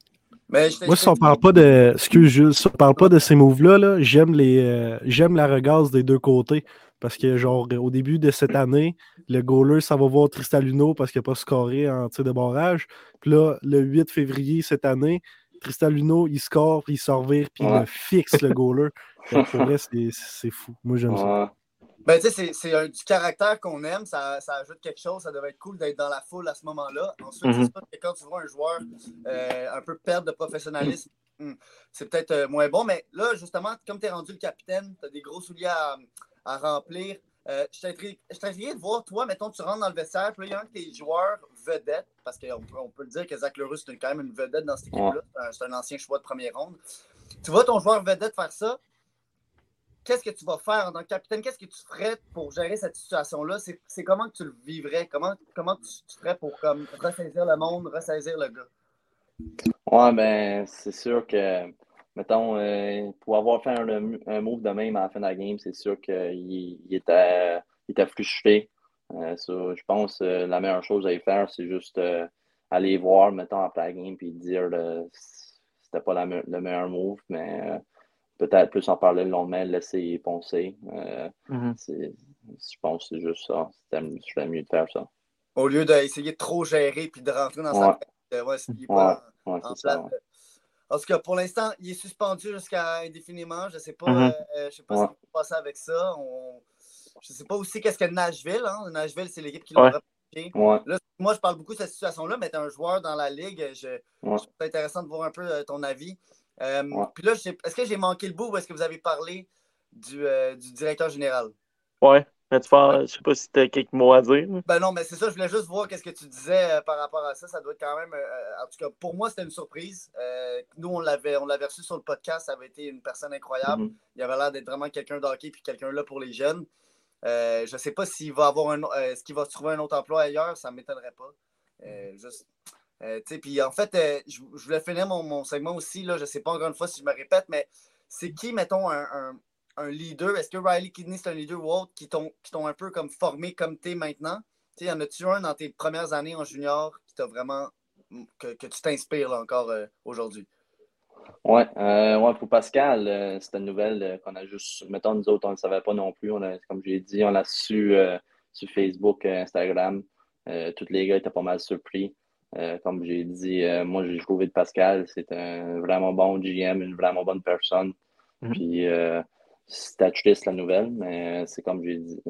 Mais je Moi, si on parle pas de. Excuse Jules, si on parle pas de ces moves-là, là, j'aime les euh, j'aime la regasse des deux côtés. Parce que, genre, au début de cette année, le goaler, ça va voir Tristaluno parce qu'il n'a pas scoré en tir de barrage. Puis là, le 8 février cette année, Tristaluno, il score, puis il sort vire, puis il Ouais. le fixe, le goaler. C'est fou. Moi, j'aime ça. Ben, tu sais, c'est- du caractère qu'on aime, ça, ça ajoute quelque chose, ça devait être cool d'être dans la foule à ce moment-là. Ensuite, Mhm. c'est sûr que quand tu vois un joueur euh, un peu perdre de professionnalisme, hmm, c'est peut-être euh, moins bon, mais là, justement, comme tu es rendu le capitaine, tu as des gros souliers à, à remplir. Euh, je intrigué de voir, toi, mettons, tu rentres dans le vestiaire, puis là, il y a un de tes joueurs vedettes, parce qu'on peut, on peut le dire que Zach Leroux, c'est quand même une vedette dans cette équipe-là, C'est un- c'est un ancien choix de première ronde. Tu vois ton joueur vedette faire ça, qu'est-ce que tu vas faire capitaine? Qu'est-ce que tu ferais pour gérer cette situation-là? C'est comment tu le vivrais? Comment, comment tu, ferais pour comme, ressaisir le monde, ressaisir le gars? Ouais, ben, c'est sûr que, mettons, euh, pour avoir fait un, move de même à la fin de la game, c'est sûr qu'il il était, il était frustré. Euh, je pense que la meilleure chose à y faire, c'est juste euh, aller voir, mettons, après la game, puis dire c'était pas le meilleur move, mais euh, peut-être plus en parler le lendemain, le laisser poncer. Euh, Mhm. c'est- je pense que c'est juste ça. C'était mieux de faire ça. Au lieu d'essayer de trop gérer puis de rentrer dans Ouais. sa tête. euh, Ouais, c'est- il est pas Ouais, en- ouais, en c'est ça. place. ouais. En tout cas, pour l'instant, il est suspendu jusqu'à indéfiniment. Je ne sais pas, euh, je sais pas Ouais. ce qui va passer avec ça. On... Je ne sais pas aussi qu'est-ce que Nashville. Hein? Nashville, c'est l'équipe qui l'a Ouais. Là, moi, je parle beaucoup de cette situation-là, mais tu un joueur dans la ligue. Je, Ouais. je trouve ça intéressant de voir un peu euh, ton avis. Euh, Ouais. Puis là, est-ce que j'ai manqué le bout ou est-ce que vous avez parlé du, euh, du directeur général? Ouais. Mais tu fais- je sais pas si tu as quelques mots à dire. Ben non, mais c'est ça, je voulais juste voir qu'est-ce que tu disais euh, par rapport à ça. Ça doit être quand même. euh, en tout cas, pour moi, c'était une surprise. Euh, nous, on l'avait, on l'avait reçu sur le podcast. Ça avait été une personne incroyable. Mhm. Il avait l'air d'être vraiment quelqu'un d'hockey puis quelqu'un là pour les jeunes. Euh, je ne sais pas s'il va avoir un, euh, est-ce qu'il va se trouver un autre emploi ailleurs, ça ne m'étonnerait pas. Euh, juste, puis en fait, euh, je, je voulais finir mon, mon segment aussi. Là, je ne sais pas encore une fois si je me répète, mais c'est qui, mettons, un, un- leader? Est-ce que Riley Kidney, c'est un leader ou autre qui t'ont, un peu comme formé comme tu es maintenant? Tu sais, y en a-tu un dans tes premières années en junior qui t'a vraiment. que, que tu t'inspires encore euh, aujourd'hui? Euh, ouais, pour Pascal, euh, c'était une nouvelle euh, qu'on a juste, mettons, nous autres, on ne le savait pas non plus. On a, comme dit, on l'a su euh, sur Facebook, euh, Instagram. Euh, tous les gars étaient pas mal surpris. Euh, comme j'ai dit, euh, moi, j'ai trouvé de Pascal, c'est un vraiment bon GM, une vraiment bonne personne. Mhm. Puis, euh, c'était triste la nouvelle, mais euh, c'est comme j'ai dit,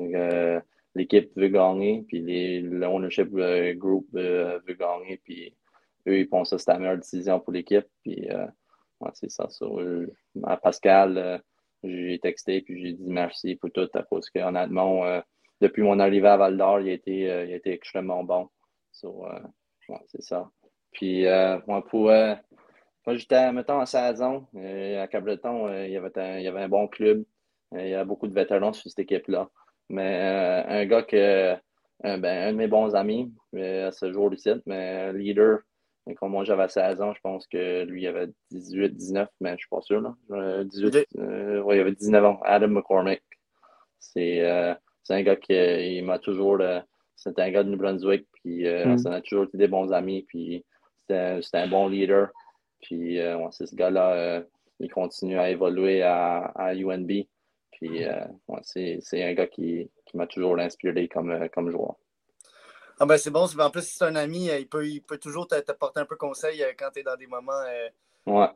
l'équipe veut gagner, puis les, le ownership group veut gagner, puis eux, ils pensent que c'est la meilleure décision pour l'équipe. Puis, Ouais, c'est ça. À Pascal, j'ai texté puis j'ai dit merci pour tout cause que honnêtement, depuis mon arrivée à Val d'Or, il, a été, il a été extrêmement bon. So, ouais, c'est ça. Puis euh, moi, pour euh, quand j'étais, mettons, en saison, euh, à Cabreton, euh, il, y avait un, il y avait un bon club. Il y a beaucoup de vétérans sur cette équipe-là. Mais un gars que un, ben, un de mes bons amis à ce jour-ci, mais un leader et quand moi j'avais 16 ans, je pense que lui il avait 18, 19, mais je suis pas sûr. Là. Euh, 18, Ok. euh, ouais, il avait 19 ans. Adam McCormick. C'est euh, c'est un gars qui il m'a toujours. euh, c'était un gars de New Brunswick, puis euh, Mm. ça a toujours été des bons amis, puis c'était un- bon leader. Puis euh, ouais, c'est ce gars-là, euh, il continue à évoluer à, à UNB. Puis ouais, c'est un gars qui, qui m'a toujours inspiré comme, comme joueur. Ah ben c'est bon, en plus si c'est un ami, il peut, il peut toujours te, te porter un peu conseil quand tu es dans des moments. euh, Ouais.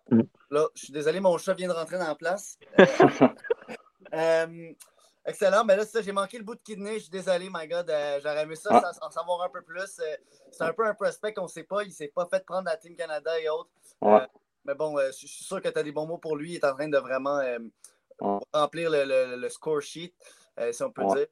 Là, je suis désolé, mon chat vient de rentrer dans la place. Euh, euh, excellent, mais là, c'est ça, j'ai manqué le bout de kidney, je suis désolé, my God. euh, J'aurais aimé ça, Ah. ça- en savoir un peu plus. Euh, c'est un peu un prospect qu'on ne sait pas, il ne s'est pas fait prendre la Team Canada et autres. Ouais. Euh, mais bon, euh, je suis sûr que tu as des bons mots pour lui, il est en train de vraiment euh, Ouais. remplir le, le- le score sheet, euh, si on peut Ouais. dire.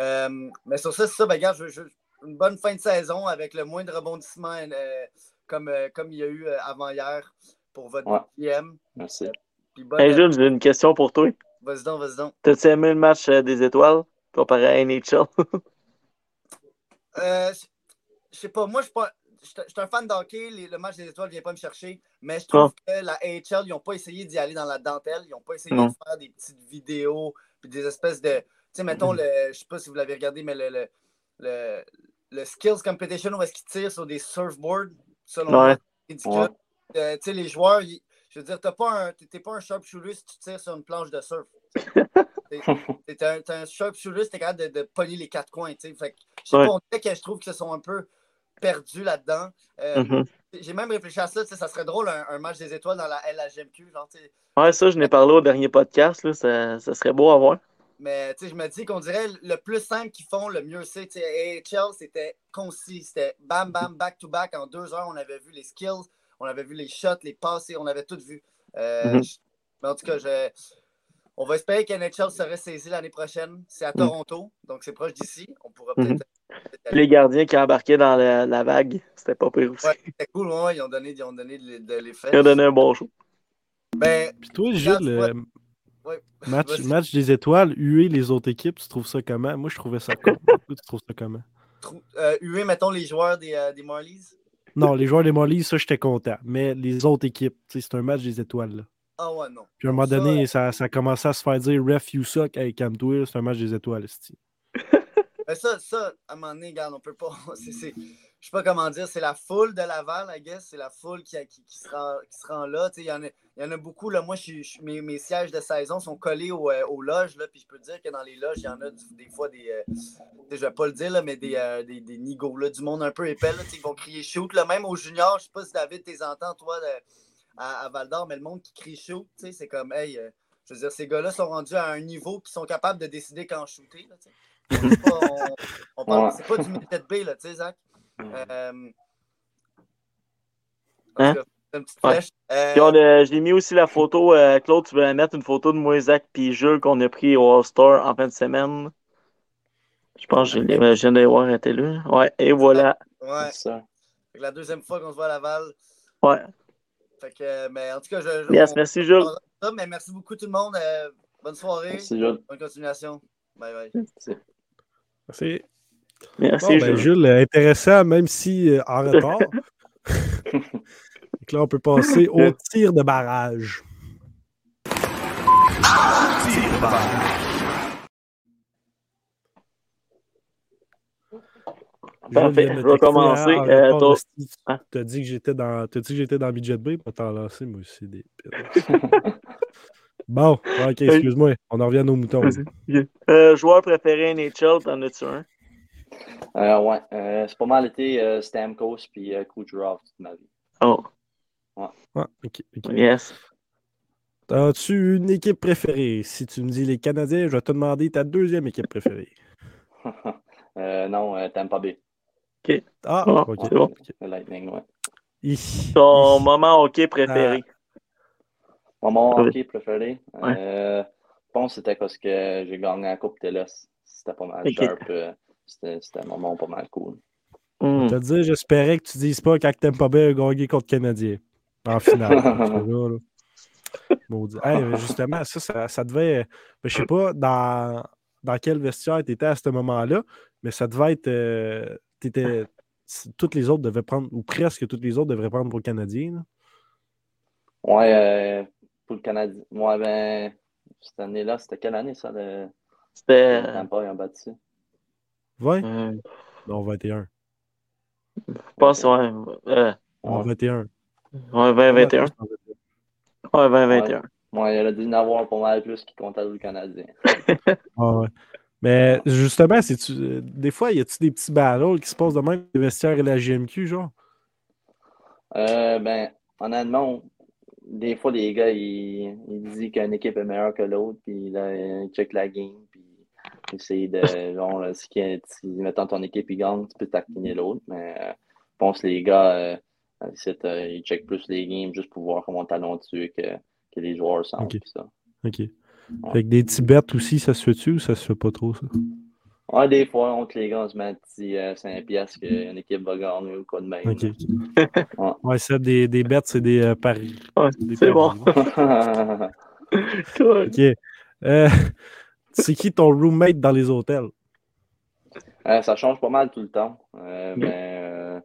Euh, mais sur ça, c'est ça, ben, regarde, je- je- une bonne fin de saison avec le moins de rebondissements euh, comme, euh, comme il y a eu avant hier pour votre Ouais. PM. Merci. Bonne- Hey Jules, j'ai une question pour toi. Vas-y donc, vas-y donc. T'as-tu aimé le match euh, des étoiles comparé à NHL? Euh, je sais pas, moi, je suis pas. Je suis je suis un fan d'hockey, le match des étoiles ne vient pas me chercher, mais je trouve que la AHL, ils n'ont pas essayé d'y aller dans la dentelle, ils n'ont pas essayé Non. de faire des petites vidéos, puis des espèces de. Tu sais, mettons, le, je sais pas si vous l'avez regardé, mais le, le, le, le Skills Competition où est-ce qu'ils tirent sur des surfboards, selon Ouais. ridicule. Euh, tu sais, les joueurs, ils- je veux dire, t'as pas un- t'es pas un sharpshooter si tu tires sur une planche de surf. T'es t'es un, t'es un sharpshooter si t'es capable de, de pogner les quatre coins. Fait que, je sais Ouais. pas, on dirait que je trouve qu'ils se sont un peu perdus là-dedans. Euh, Mhm. J'ai même réfléchi à ça, ça serait drôle un, un match des étoiles dans la LHMQ. Genre. Ouais, ça, je n'ai parlé au dernier podcast. Là, ça, ça serait beau à voir. mais je me dis qu'on dirait le plus simple qu'ils font, le mieux c'est. AHL, c'était concis. C'était bam, bam, back to back. En deux heures, on avait vu les skills, on avait vu les shots, les passes, on avait tout vu. Euh, Mhm. mais en tout cas, je- on va espérer qu'NHL serait saisi l'année prochaine. C'est à Mhm. Toronto, donc c'est proche d'ici. On pourra Mhm. peut-être. Les gardiens qui embarquaient dans la, la vague, c'était pas pire aussi. Ouais, c'était cool, ouais, ils ont donné, ils ont donné de, de l'effet. Ils ont donné un bon show. Ben, Puis toi, ouais. euh, Ouais. match, match des étoiles, huer les autres équipes, tu trouves ça comment? Moi, je trouvais ça con. Toi, tu trouves ça comment? trou- euh, huer, mettons, les joueurs des, euh, des Marlies. Non, les joueurs des Mollies, ça, j'étais content. Mais les autres équipes, c'est un match des étoiles. Là. Ah ouais, non. Puis à un moment ça, donné, ça, ça a commencé à se faire dire Ref, you suck. Hey, calme-toi, c'est un match des étoiles. Ben ça, ça, à un moment donné, regarde, on peut pas. Je sais pas comment dire, c'est la foule de Laval, I guess. C'est la foule qui, qui, qui se, rend, qui se rend là. Il y, en a- y en a beaucoup. Là. Moi, je, mes, mes sièges de saison sont collés au, euh, aux loges. Là, puis je peux te dire que dans les loges, il y en a du- des fois des. euh, je vais pas le dire, là, mais des, euh, des, là, du monde un peu épais. Là, ils vont crier shoot. Là, même aux juniors, je sais pas si David, t'es entends, toi, de- à, à Val d'Or, mais le monde qui crie shoot, c'est comme, hey, euh, je veux dire, ces gars-là sont rendus à un niveau qui sont capables de décider quand shooter. Là, on, on parle- Ouais. c'est pas du militaire B, là, tu sais, Zach. Euh, en Hein? une petite Ouais. Euh, j'ai mis aussi la photo, euh, Claude, tu veux la mettre une photo de moi, Zach, puis Jules qu'on a pris au All-Star en fin de semaine? Je pense que je viens de voir, elle était là. Ouais, et voilà. ouais. C'est ça. Fait que la deuxième fois qu'on se voit à Laval. Ouais. Fait que, euh, mais en tout cas, je. je- Yes, on- merci, Jules. on- mais merci beaucoup tout le monde. euh, bonne soirée. Merci, Jules. Bonne continuation. Bye bye. Merci. Merci, Bon, ben, Jules. Jules, euh, intéressant, même si euh, en retard. Donc là, on peut passer au tir de barrage. Parfait, Jules vient de je vais commencer. en Euh, hostie, Hein? T'as dit que j'étais dans, t'as dit que j'étais dans Budget B, pour t'en lancer, moi aussi. Des... bon, ok, excuse-moi. On en revient nos moutons. Euh, joueur préféré NHL, t'en as-tu un? Euh, ouais, euh, c'est pas mal été euh, Stamkos puis euh, Kucherov toute ma vie. Oh, Ah, ok, ok. yes. As-tu une équipe préférée? Si tu me dis les Canadiens, je vais te demander ta deuxième équipe préférée. Euh, non, euh, Tampa Bay. Ah, Ah, ok. c'est bon. ok. Le Lightning, ouais. Ton moment hockey préféré? Mon moment Ouais. hockey préféré, euh, je pense que c'était parce que j'ai gagné la Coupe TELOS. C'était pas mal sharp. C'était un moment pas mal cool. Hmm. Je te dis, j'espérais que tu dises pas quand t'aimes pas bien gagner contre Canadien. En finale. Parce que là, là, maudit. Hey, mais justement, ça, ça, ça devait. ben, je sais pas dans, dans quel vestiaire tu étais à ce moment-là, mais ça devait être. euh, t'étais- toutes les autres devaient prendre, ou presque toutes les autres devraient prendre pour le Canadien. là. Ouais, euh, pour le Canadien. Ouais, ben, cette année-là, c'était quelle année ça? Le... C'était. Tampa, ils ont battu. 20? euh, Non, 21. je pense, ouais. euh, Non, Ouais. 21. ouais, 20-21. Ouais, 20-21. Ouais, il aurait dû en avoir pas mal plus qui comptaient le Canadien. Ah ouais. Mais justement, c'est-tu- euh, des fois, y a-tu des petits battles qui se passent de même les vestiaires et la GMQ, genre? Euh, ben, honnêtement, des fois, les gars, ils, ils disent qu'une équipe est meilleure que l'autre, puis là, ils checkent la game, essayent de, genre, là, si, si mettons ton équipe, ils gagne, tu peux taquiner l'autre, mais euh, je pense que les gars, euh, euh, ils checkent plus les games juste pour voir comment talentueux que, que les joueurs sont, Ok. ça. OK. Avec des petits bêtes aussi, ça se fait-tu ou ça se fait pas trop, ça? Ouais, des fois, entre les gars, on se met un petit euh, 5 piastres qu'une équipe va gagner ou quoi de même. OK. Ouais. Ouais, ça, des, des bêtes, c'est des euh, paris. Ouais, Des c'est bon. OK. Euh, c'est qui ton roommate dans les hôtels? Euh, ça change pas mal tout le temps. Euh, mais euh,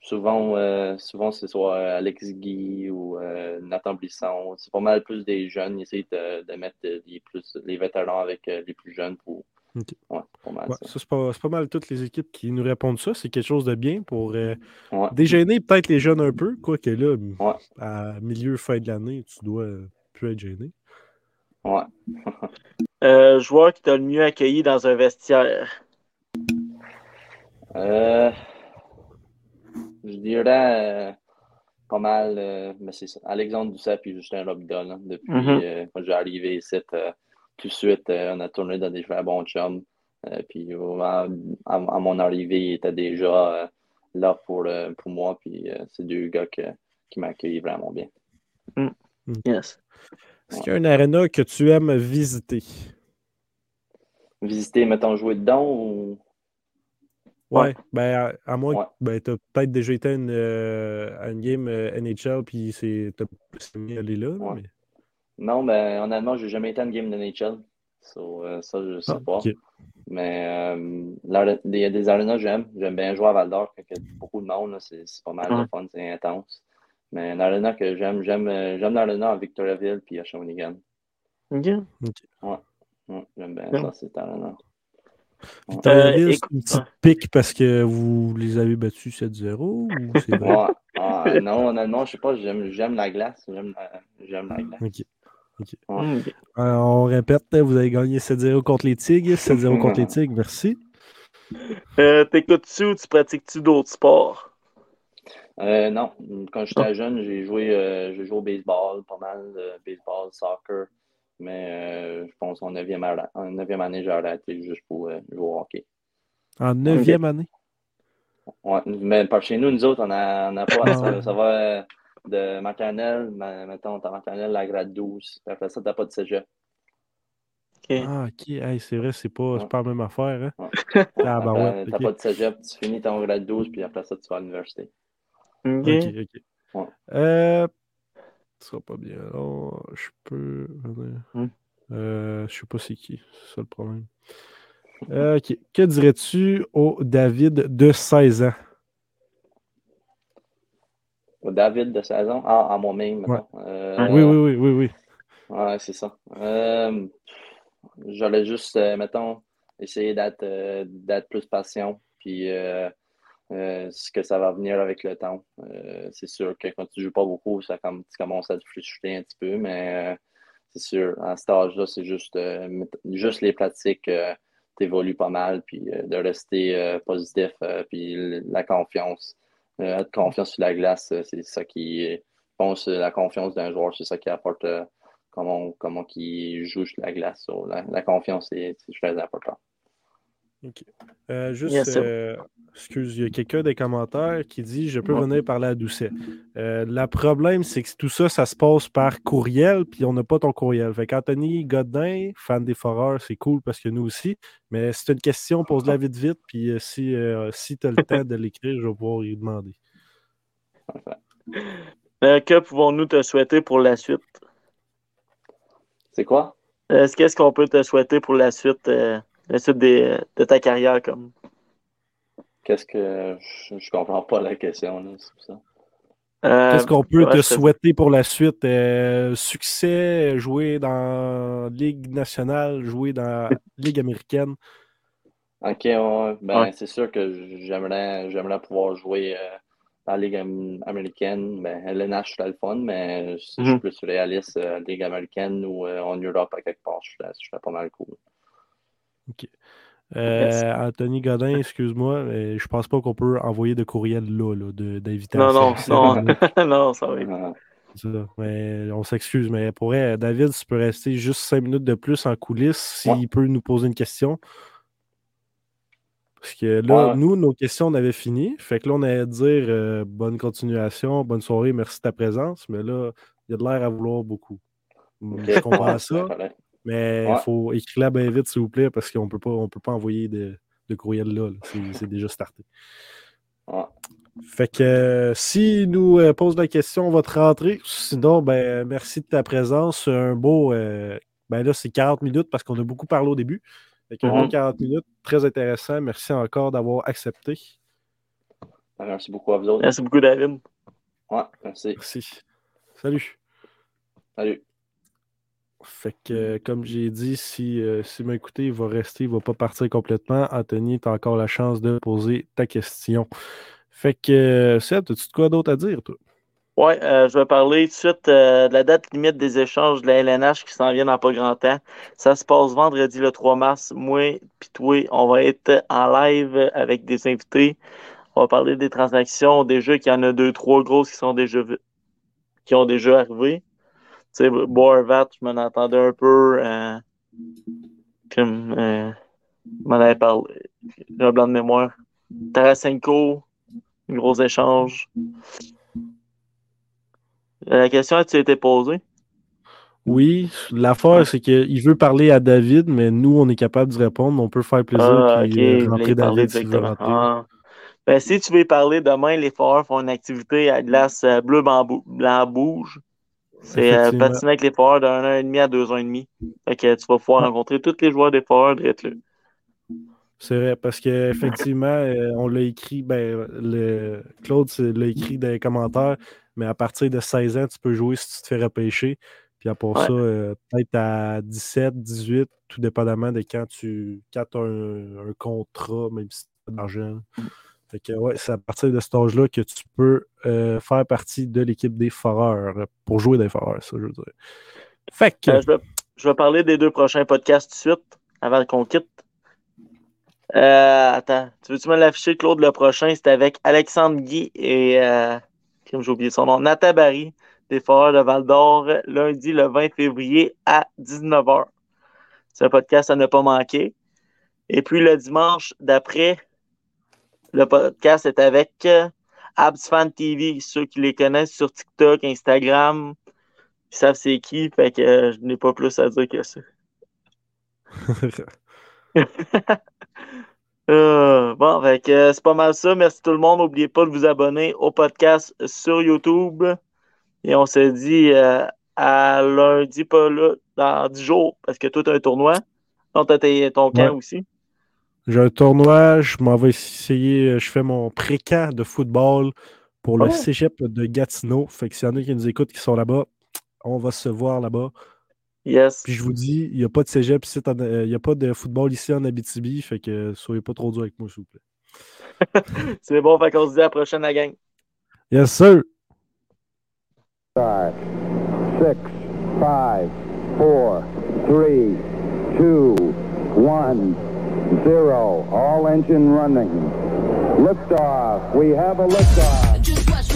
souvent, souvent c'est soit Alex Guy ou Nathan Blisson. C'est pas mal plus des jeunes. Ils essayent de, de mettre les, plus, les vétérans avec les plus jeunes pour. Ouais, pas mal Ouais, ça. ça, c'est pas, c'est pas mal toutes les équipes qui nous répondent ça. C'est quelque chose de bien pour euh, Ouais. dégêner peut-être les jeunes un peu. Quoique là, à milieu, fin de l'année, tu dois euh, plus être gêné. Ouais. Euh, joueur qui t'a le mieux accueilli dans un vestiaire. Euh, je dirais euh, pas mal, mais c'est ça. Alexandre Doucet puis Justin Robida. là. Depuis euh, quand j'ai arrivé ici, tout de suite, on a tourné dans des frères bons chums. Puis à, à- à mon arrivée, il était déjà là pour, pour moi. Puis c'est deux gars que- qui m'accueillent vraiment bien. Yes. Est-ce qu'il y a un arena que tu aimes visiter? Visiter, mettons, jouer dedans ou? Ouais, ben, à, à moins Ouais. que ben, tu as peut-être déjà été à une, euh, à une game euh, NHL puis c'est t'as plus aimé aller là. Ouais. mais- Non, ben honnêtement, j'ai jamais été à une game de NHL. So, euh, ça, je sais Ah, pas. Mais il y a des arénas que j'aime. J'aime bien jouer à Val d'Or quand il y a beaucoup de monde. C'est pas mal de fun, c'est intense. Mais une arena que j'aime, j'aime euh, j'aime l'aréna à Victoriaville puis à Shawinigan. Ok. Ouais, j'aime bien Ouais. ça, cette arena. Victoriaville, Euh, c'est une petite pique parce que vous les avez battus 7-0 ou c'est vrai? Ouais. Ah, non, honnêtement, je sais pas, j'aime j'aime la glace. J'aime la, j'aime la glace. Ok. Hmm. Euh, on répète, vous avez gagné 7-0 contre les Tigres. 7-0 contre les Tigres, merci. Euh, T'écoutes-tu ou tu pratiques-tu d'autres sports? Euh, non, quand j'étais jeune, j'ai joué, euh, j'ai joué au baseball, pas mal de baseball, soccer, mais euh, je pense en 9e, ara- en 9e année, j'ai arrêté juste pour euh, jouer au hockey. En neuvième année? Ouais, mais par chez nous, nous autres, on a, on a pas, Ah ça, ouais. ça va euh, de maternelle, ma- mettons, t'as maternelle à grade 12, puis après ça, t'as pas de cégep. Ok. Ah, ok. Hey, c'est vrai, c'est pas, Ouais. pas la même affaire. Hein? Ouais. Ah, bah Après, ouais. T'as pas de cégep, tu finis ton grade 12, puis après ça, tu vas à l'université. Ok. Ok. Ouais. Euh, ce sera pas bien. long. je peux. venir. Hmm. Euh, je sais pas c'est qui. C'est ça le problème. Euh, ok. Que dirais-tu au David de 16 ans? Au David de 16 ans, ah, à moi-même, mettons. Euh, Oui, oui, oui, oui, oui. Ouais, c'est ça. Euh, j'allais juste, euh, mettons, essayer d'être euh, d'être plus patient, puis euh, ce que ça va venir avec le temps. Euh, c'est sûr que quand tu joues pas beaucoup, ça comme, tu commences à te frustrer un petit peu, mais euh, c'est sûr, à cet âge-là, c'est juste, juste les pratiques, euh, t'évolues pas mal, puis de rester positif, puis la confiance. Être confiance sur la glace, c'est ça qui, je pense, la confiance d'un joueur, c'est ça qui apporte comment, comment il joue sur la glace. La, la confiance, c'est très important. Euh, juste, Yes, euh, excuse, il y a quelqu'un des commentaires qui dit Je peux Ouais. venir parler à Doucet. Euh, le problème, c'est que tout ça, ça se passe par courriel, puis on n'a pas ton courriel. Fait qu'Anthony Godin, fan des Foreurs, c'est cool parce que nous aussi. Mais si tu as une question, pose-la vite, vite. Puis euh, si, euh, si tu as le temps de l'écrire, je vais pouvoir y demander. Euh, que pouvons-nous te souhaiter pour la suite? C'est quoi? Euh, Qu'est-ce qu'on peut te souhaiter pour la suite, euh, la suite des- de ta carrière? Comme... Qu'est-ce que. Je, je comprends pas la question, là, c'est ça. Euh, Qu'est-ce qu'on peut ouais, te je te- souhaiter pour la suite? Euh, Succès, jouer dans Ligue nationale, jouer dans Ligue américaine. Ok, ouais, ben, Ouais. c'est sûr que j'aimerais j'aimerais pouvoir jouer euh, dans la Ligue am- américaine. Ben, LNH, c'est le fun, mais si je Mhm. suis plus réaliste, euh, Ligue américaine ou euh, en Europe à quelque part, je serais, je serais pas mal cool. Euh, Merci. Anthony Godin, excuse-moi, mais je pense pas qu'on peut envoyer de courriel là, là, d'invitation. Non, non, non, non, ça va. être- Euh, ça. Mais on s'excuse, mais pour vrai, David, si tu peux rester juste cinq minutes de plus en coulisses, s'il Ouais. peut nous poser une question. Parce que là, Ouais, ouais. nous, nos questions, on avait fini. Fait que là, on allait dire euh, bonne continuation, bonne soirée, merci de ta présence. Mais là, il y a de l'air à vouloir beaucoup. ok. Je comprends ça. Mais il Ouais. faut écrire bien vite, s'il vous plaît, parce qu'on peut pas, on peut pas envoyer de, de courriel là. là. C'est, c'est déjà starté. Ouais. Fait que euh, s'il nous euh, pose la question, on va te rentrer. Sinon, ben merci de ta présence. Un beau euh, ben là, c'est 40 minutes parce qu'on a beaucoup parlé au début. Fait qu'un beau 40 minutes, très intéressant. Merci encore d'avoir accepté. Merci beaucoup à vous autres. Merci beaucoup, David. Ouais, merci. Merci. Salut. Salut. Fait que, euh, comme j'ai dit, si, euh, s'il m'a écouté, il va rester, il va pas partir complètement. Anthony, tu as encore la chance de poser ta question. Fait que, Seb, as-tu de quoi d'autre à dire, toi? Ouais, euh, je vais parler tout de suite euh, de la date limite des échanges de la LNH qui s'en vient dans pas grand temps. Ça se passe vendredi le 3 mars. Moi puis toi, on va être en live avec des invités. On va parler des transactions. Déjà qu'il y en a deux, trois grosses qui sont déjà qui ont déjà arrivé. Tu sais, Boervat, je m'en entendais un peu. euh, comme euh, m'en avais parlé. J'ai un blanc de mémoire. Tarasenko, un gros échange. Euh, La question a-t-il été posée? Oui, l'affaire, c'est qu'il veut parler à David, mais nous, on est capable d'y répondre. On peut faire plaisir Ah, puis euh, rentrer David rentrer. Ah. Ben, si tu veux y parler, demain, les Foreurs font une activité à glace bleu bambou, blanc bouge. C'est euh, patiner avec les Foreurs d'un an et demi à deux ans et demi. Fait que tu vas pouvoir Ouais. rencontrer tous les joueurs des Foreurs de là. C'est vrai, parce qu'effectivement, euh, on l'a écrit, ben, le, Claude l'a écrit dans les commentaires, mais à partir de 16 ans, tu peux jouer si tu te fais repêcher. Puis à part Ouais. ça, euh, peut-être à 17, 18, tout dépendamment de quand tu as un, un contrat, même si tu as de l'argent. Que ouais, c'est à partir de cet âge-là que tu peux euh, faire partie de l'équipe des Foreurs, euh, pour jouer des Foreurs, ça, je veux dire. Fait que, Euh, je, vais, parler des deux prochains podcasts tout de suite, avant qu'on quitte. Attends, tu veux-tu me l'afficher, Claude, le prochain? C'est avec Alexandre Guy et, comme j'ai oublié son nom, Nathan Barry, des Foreurs de Val d'Or, lundi le 20 février à 19h. C'est un podcast à ne pas manquer. Et puis le dimanche d'après, le podcast est avec euh, Abs Fan TV, ceux qui les connaissent sur TikTok, Instagram, ils savent c'est qui, fait que euh, je n'ai pas plus à dire que ça. Euh, bon, fait que, c'est pas mal ça. Merci tout le monde. N'oubliez pas de vous abonner au podcast sur YouTube. Et on se dit euh, à lundi, pas là, dans 10 jours, parce que as un tournoi. Non, tu as ton camp Ouais. aussi. J'ai un tournoi, je m'en vais essayer, je fais mon pré-camp de football pour le Oh. cégep de Gatineau. Fait que s'il y en a qui nous écoutent qui sont là-bas, on va se voir là-bas. Yes. Puis je vous dis, il n'y a pas de cégep ici, en- euh, il n'y a pas de football ici en Abitibi, fait que soyez pas trop dur avec moi, s'il vous plaît. C'est bon, fait qu'on se dit à la prochaine, la gang. Yes, sir! Five, six, five, four, three, two, one, zero. All engine running. Liftoff. We have a liftoff.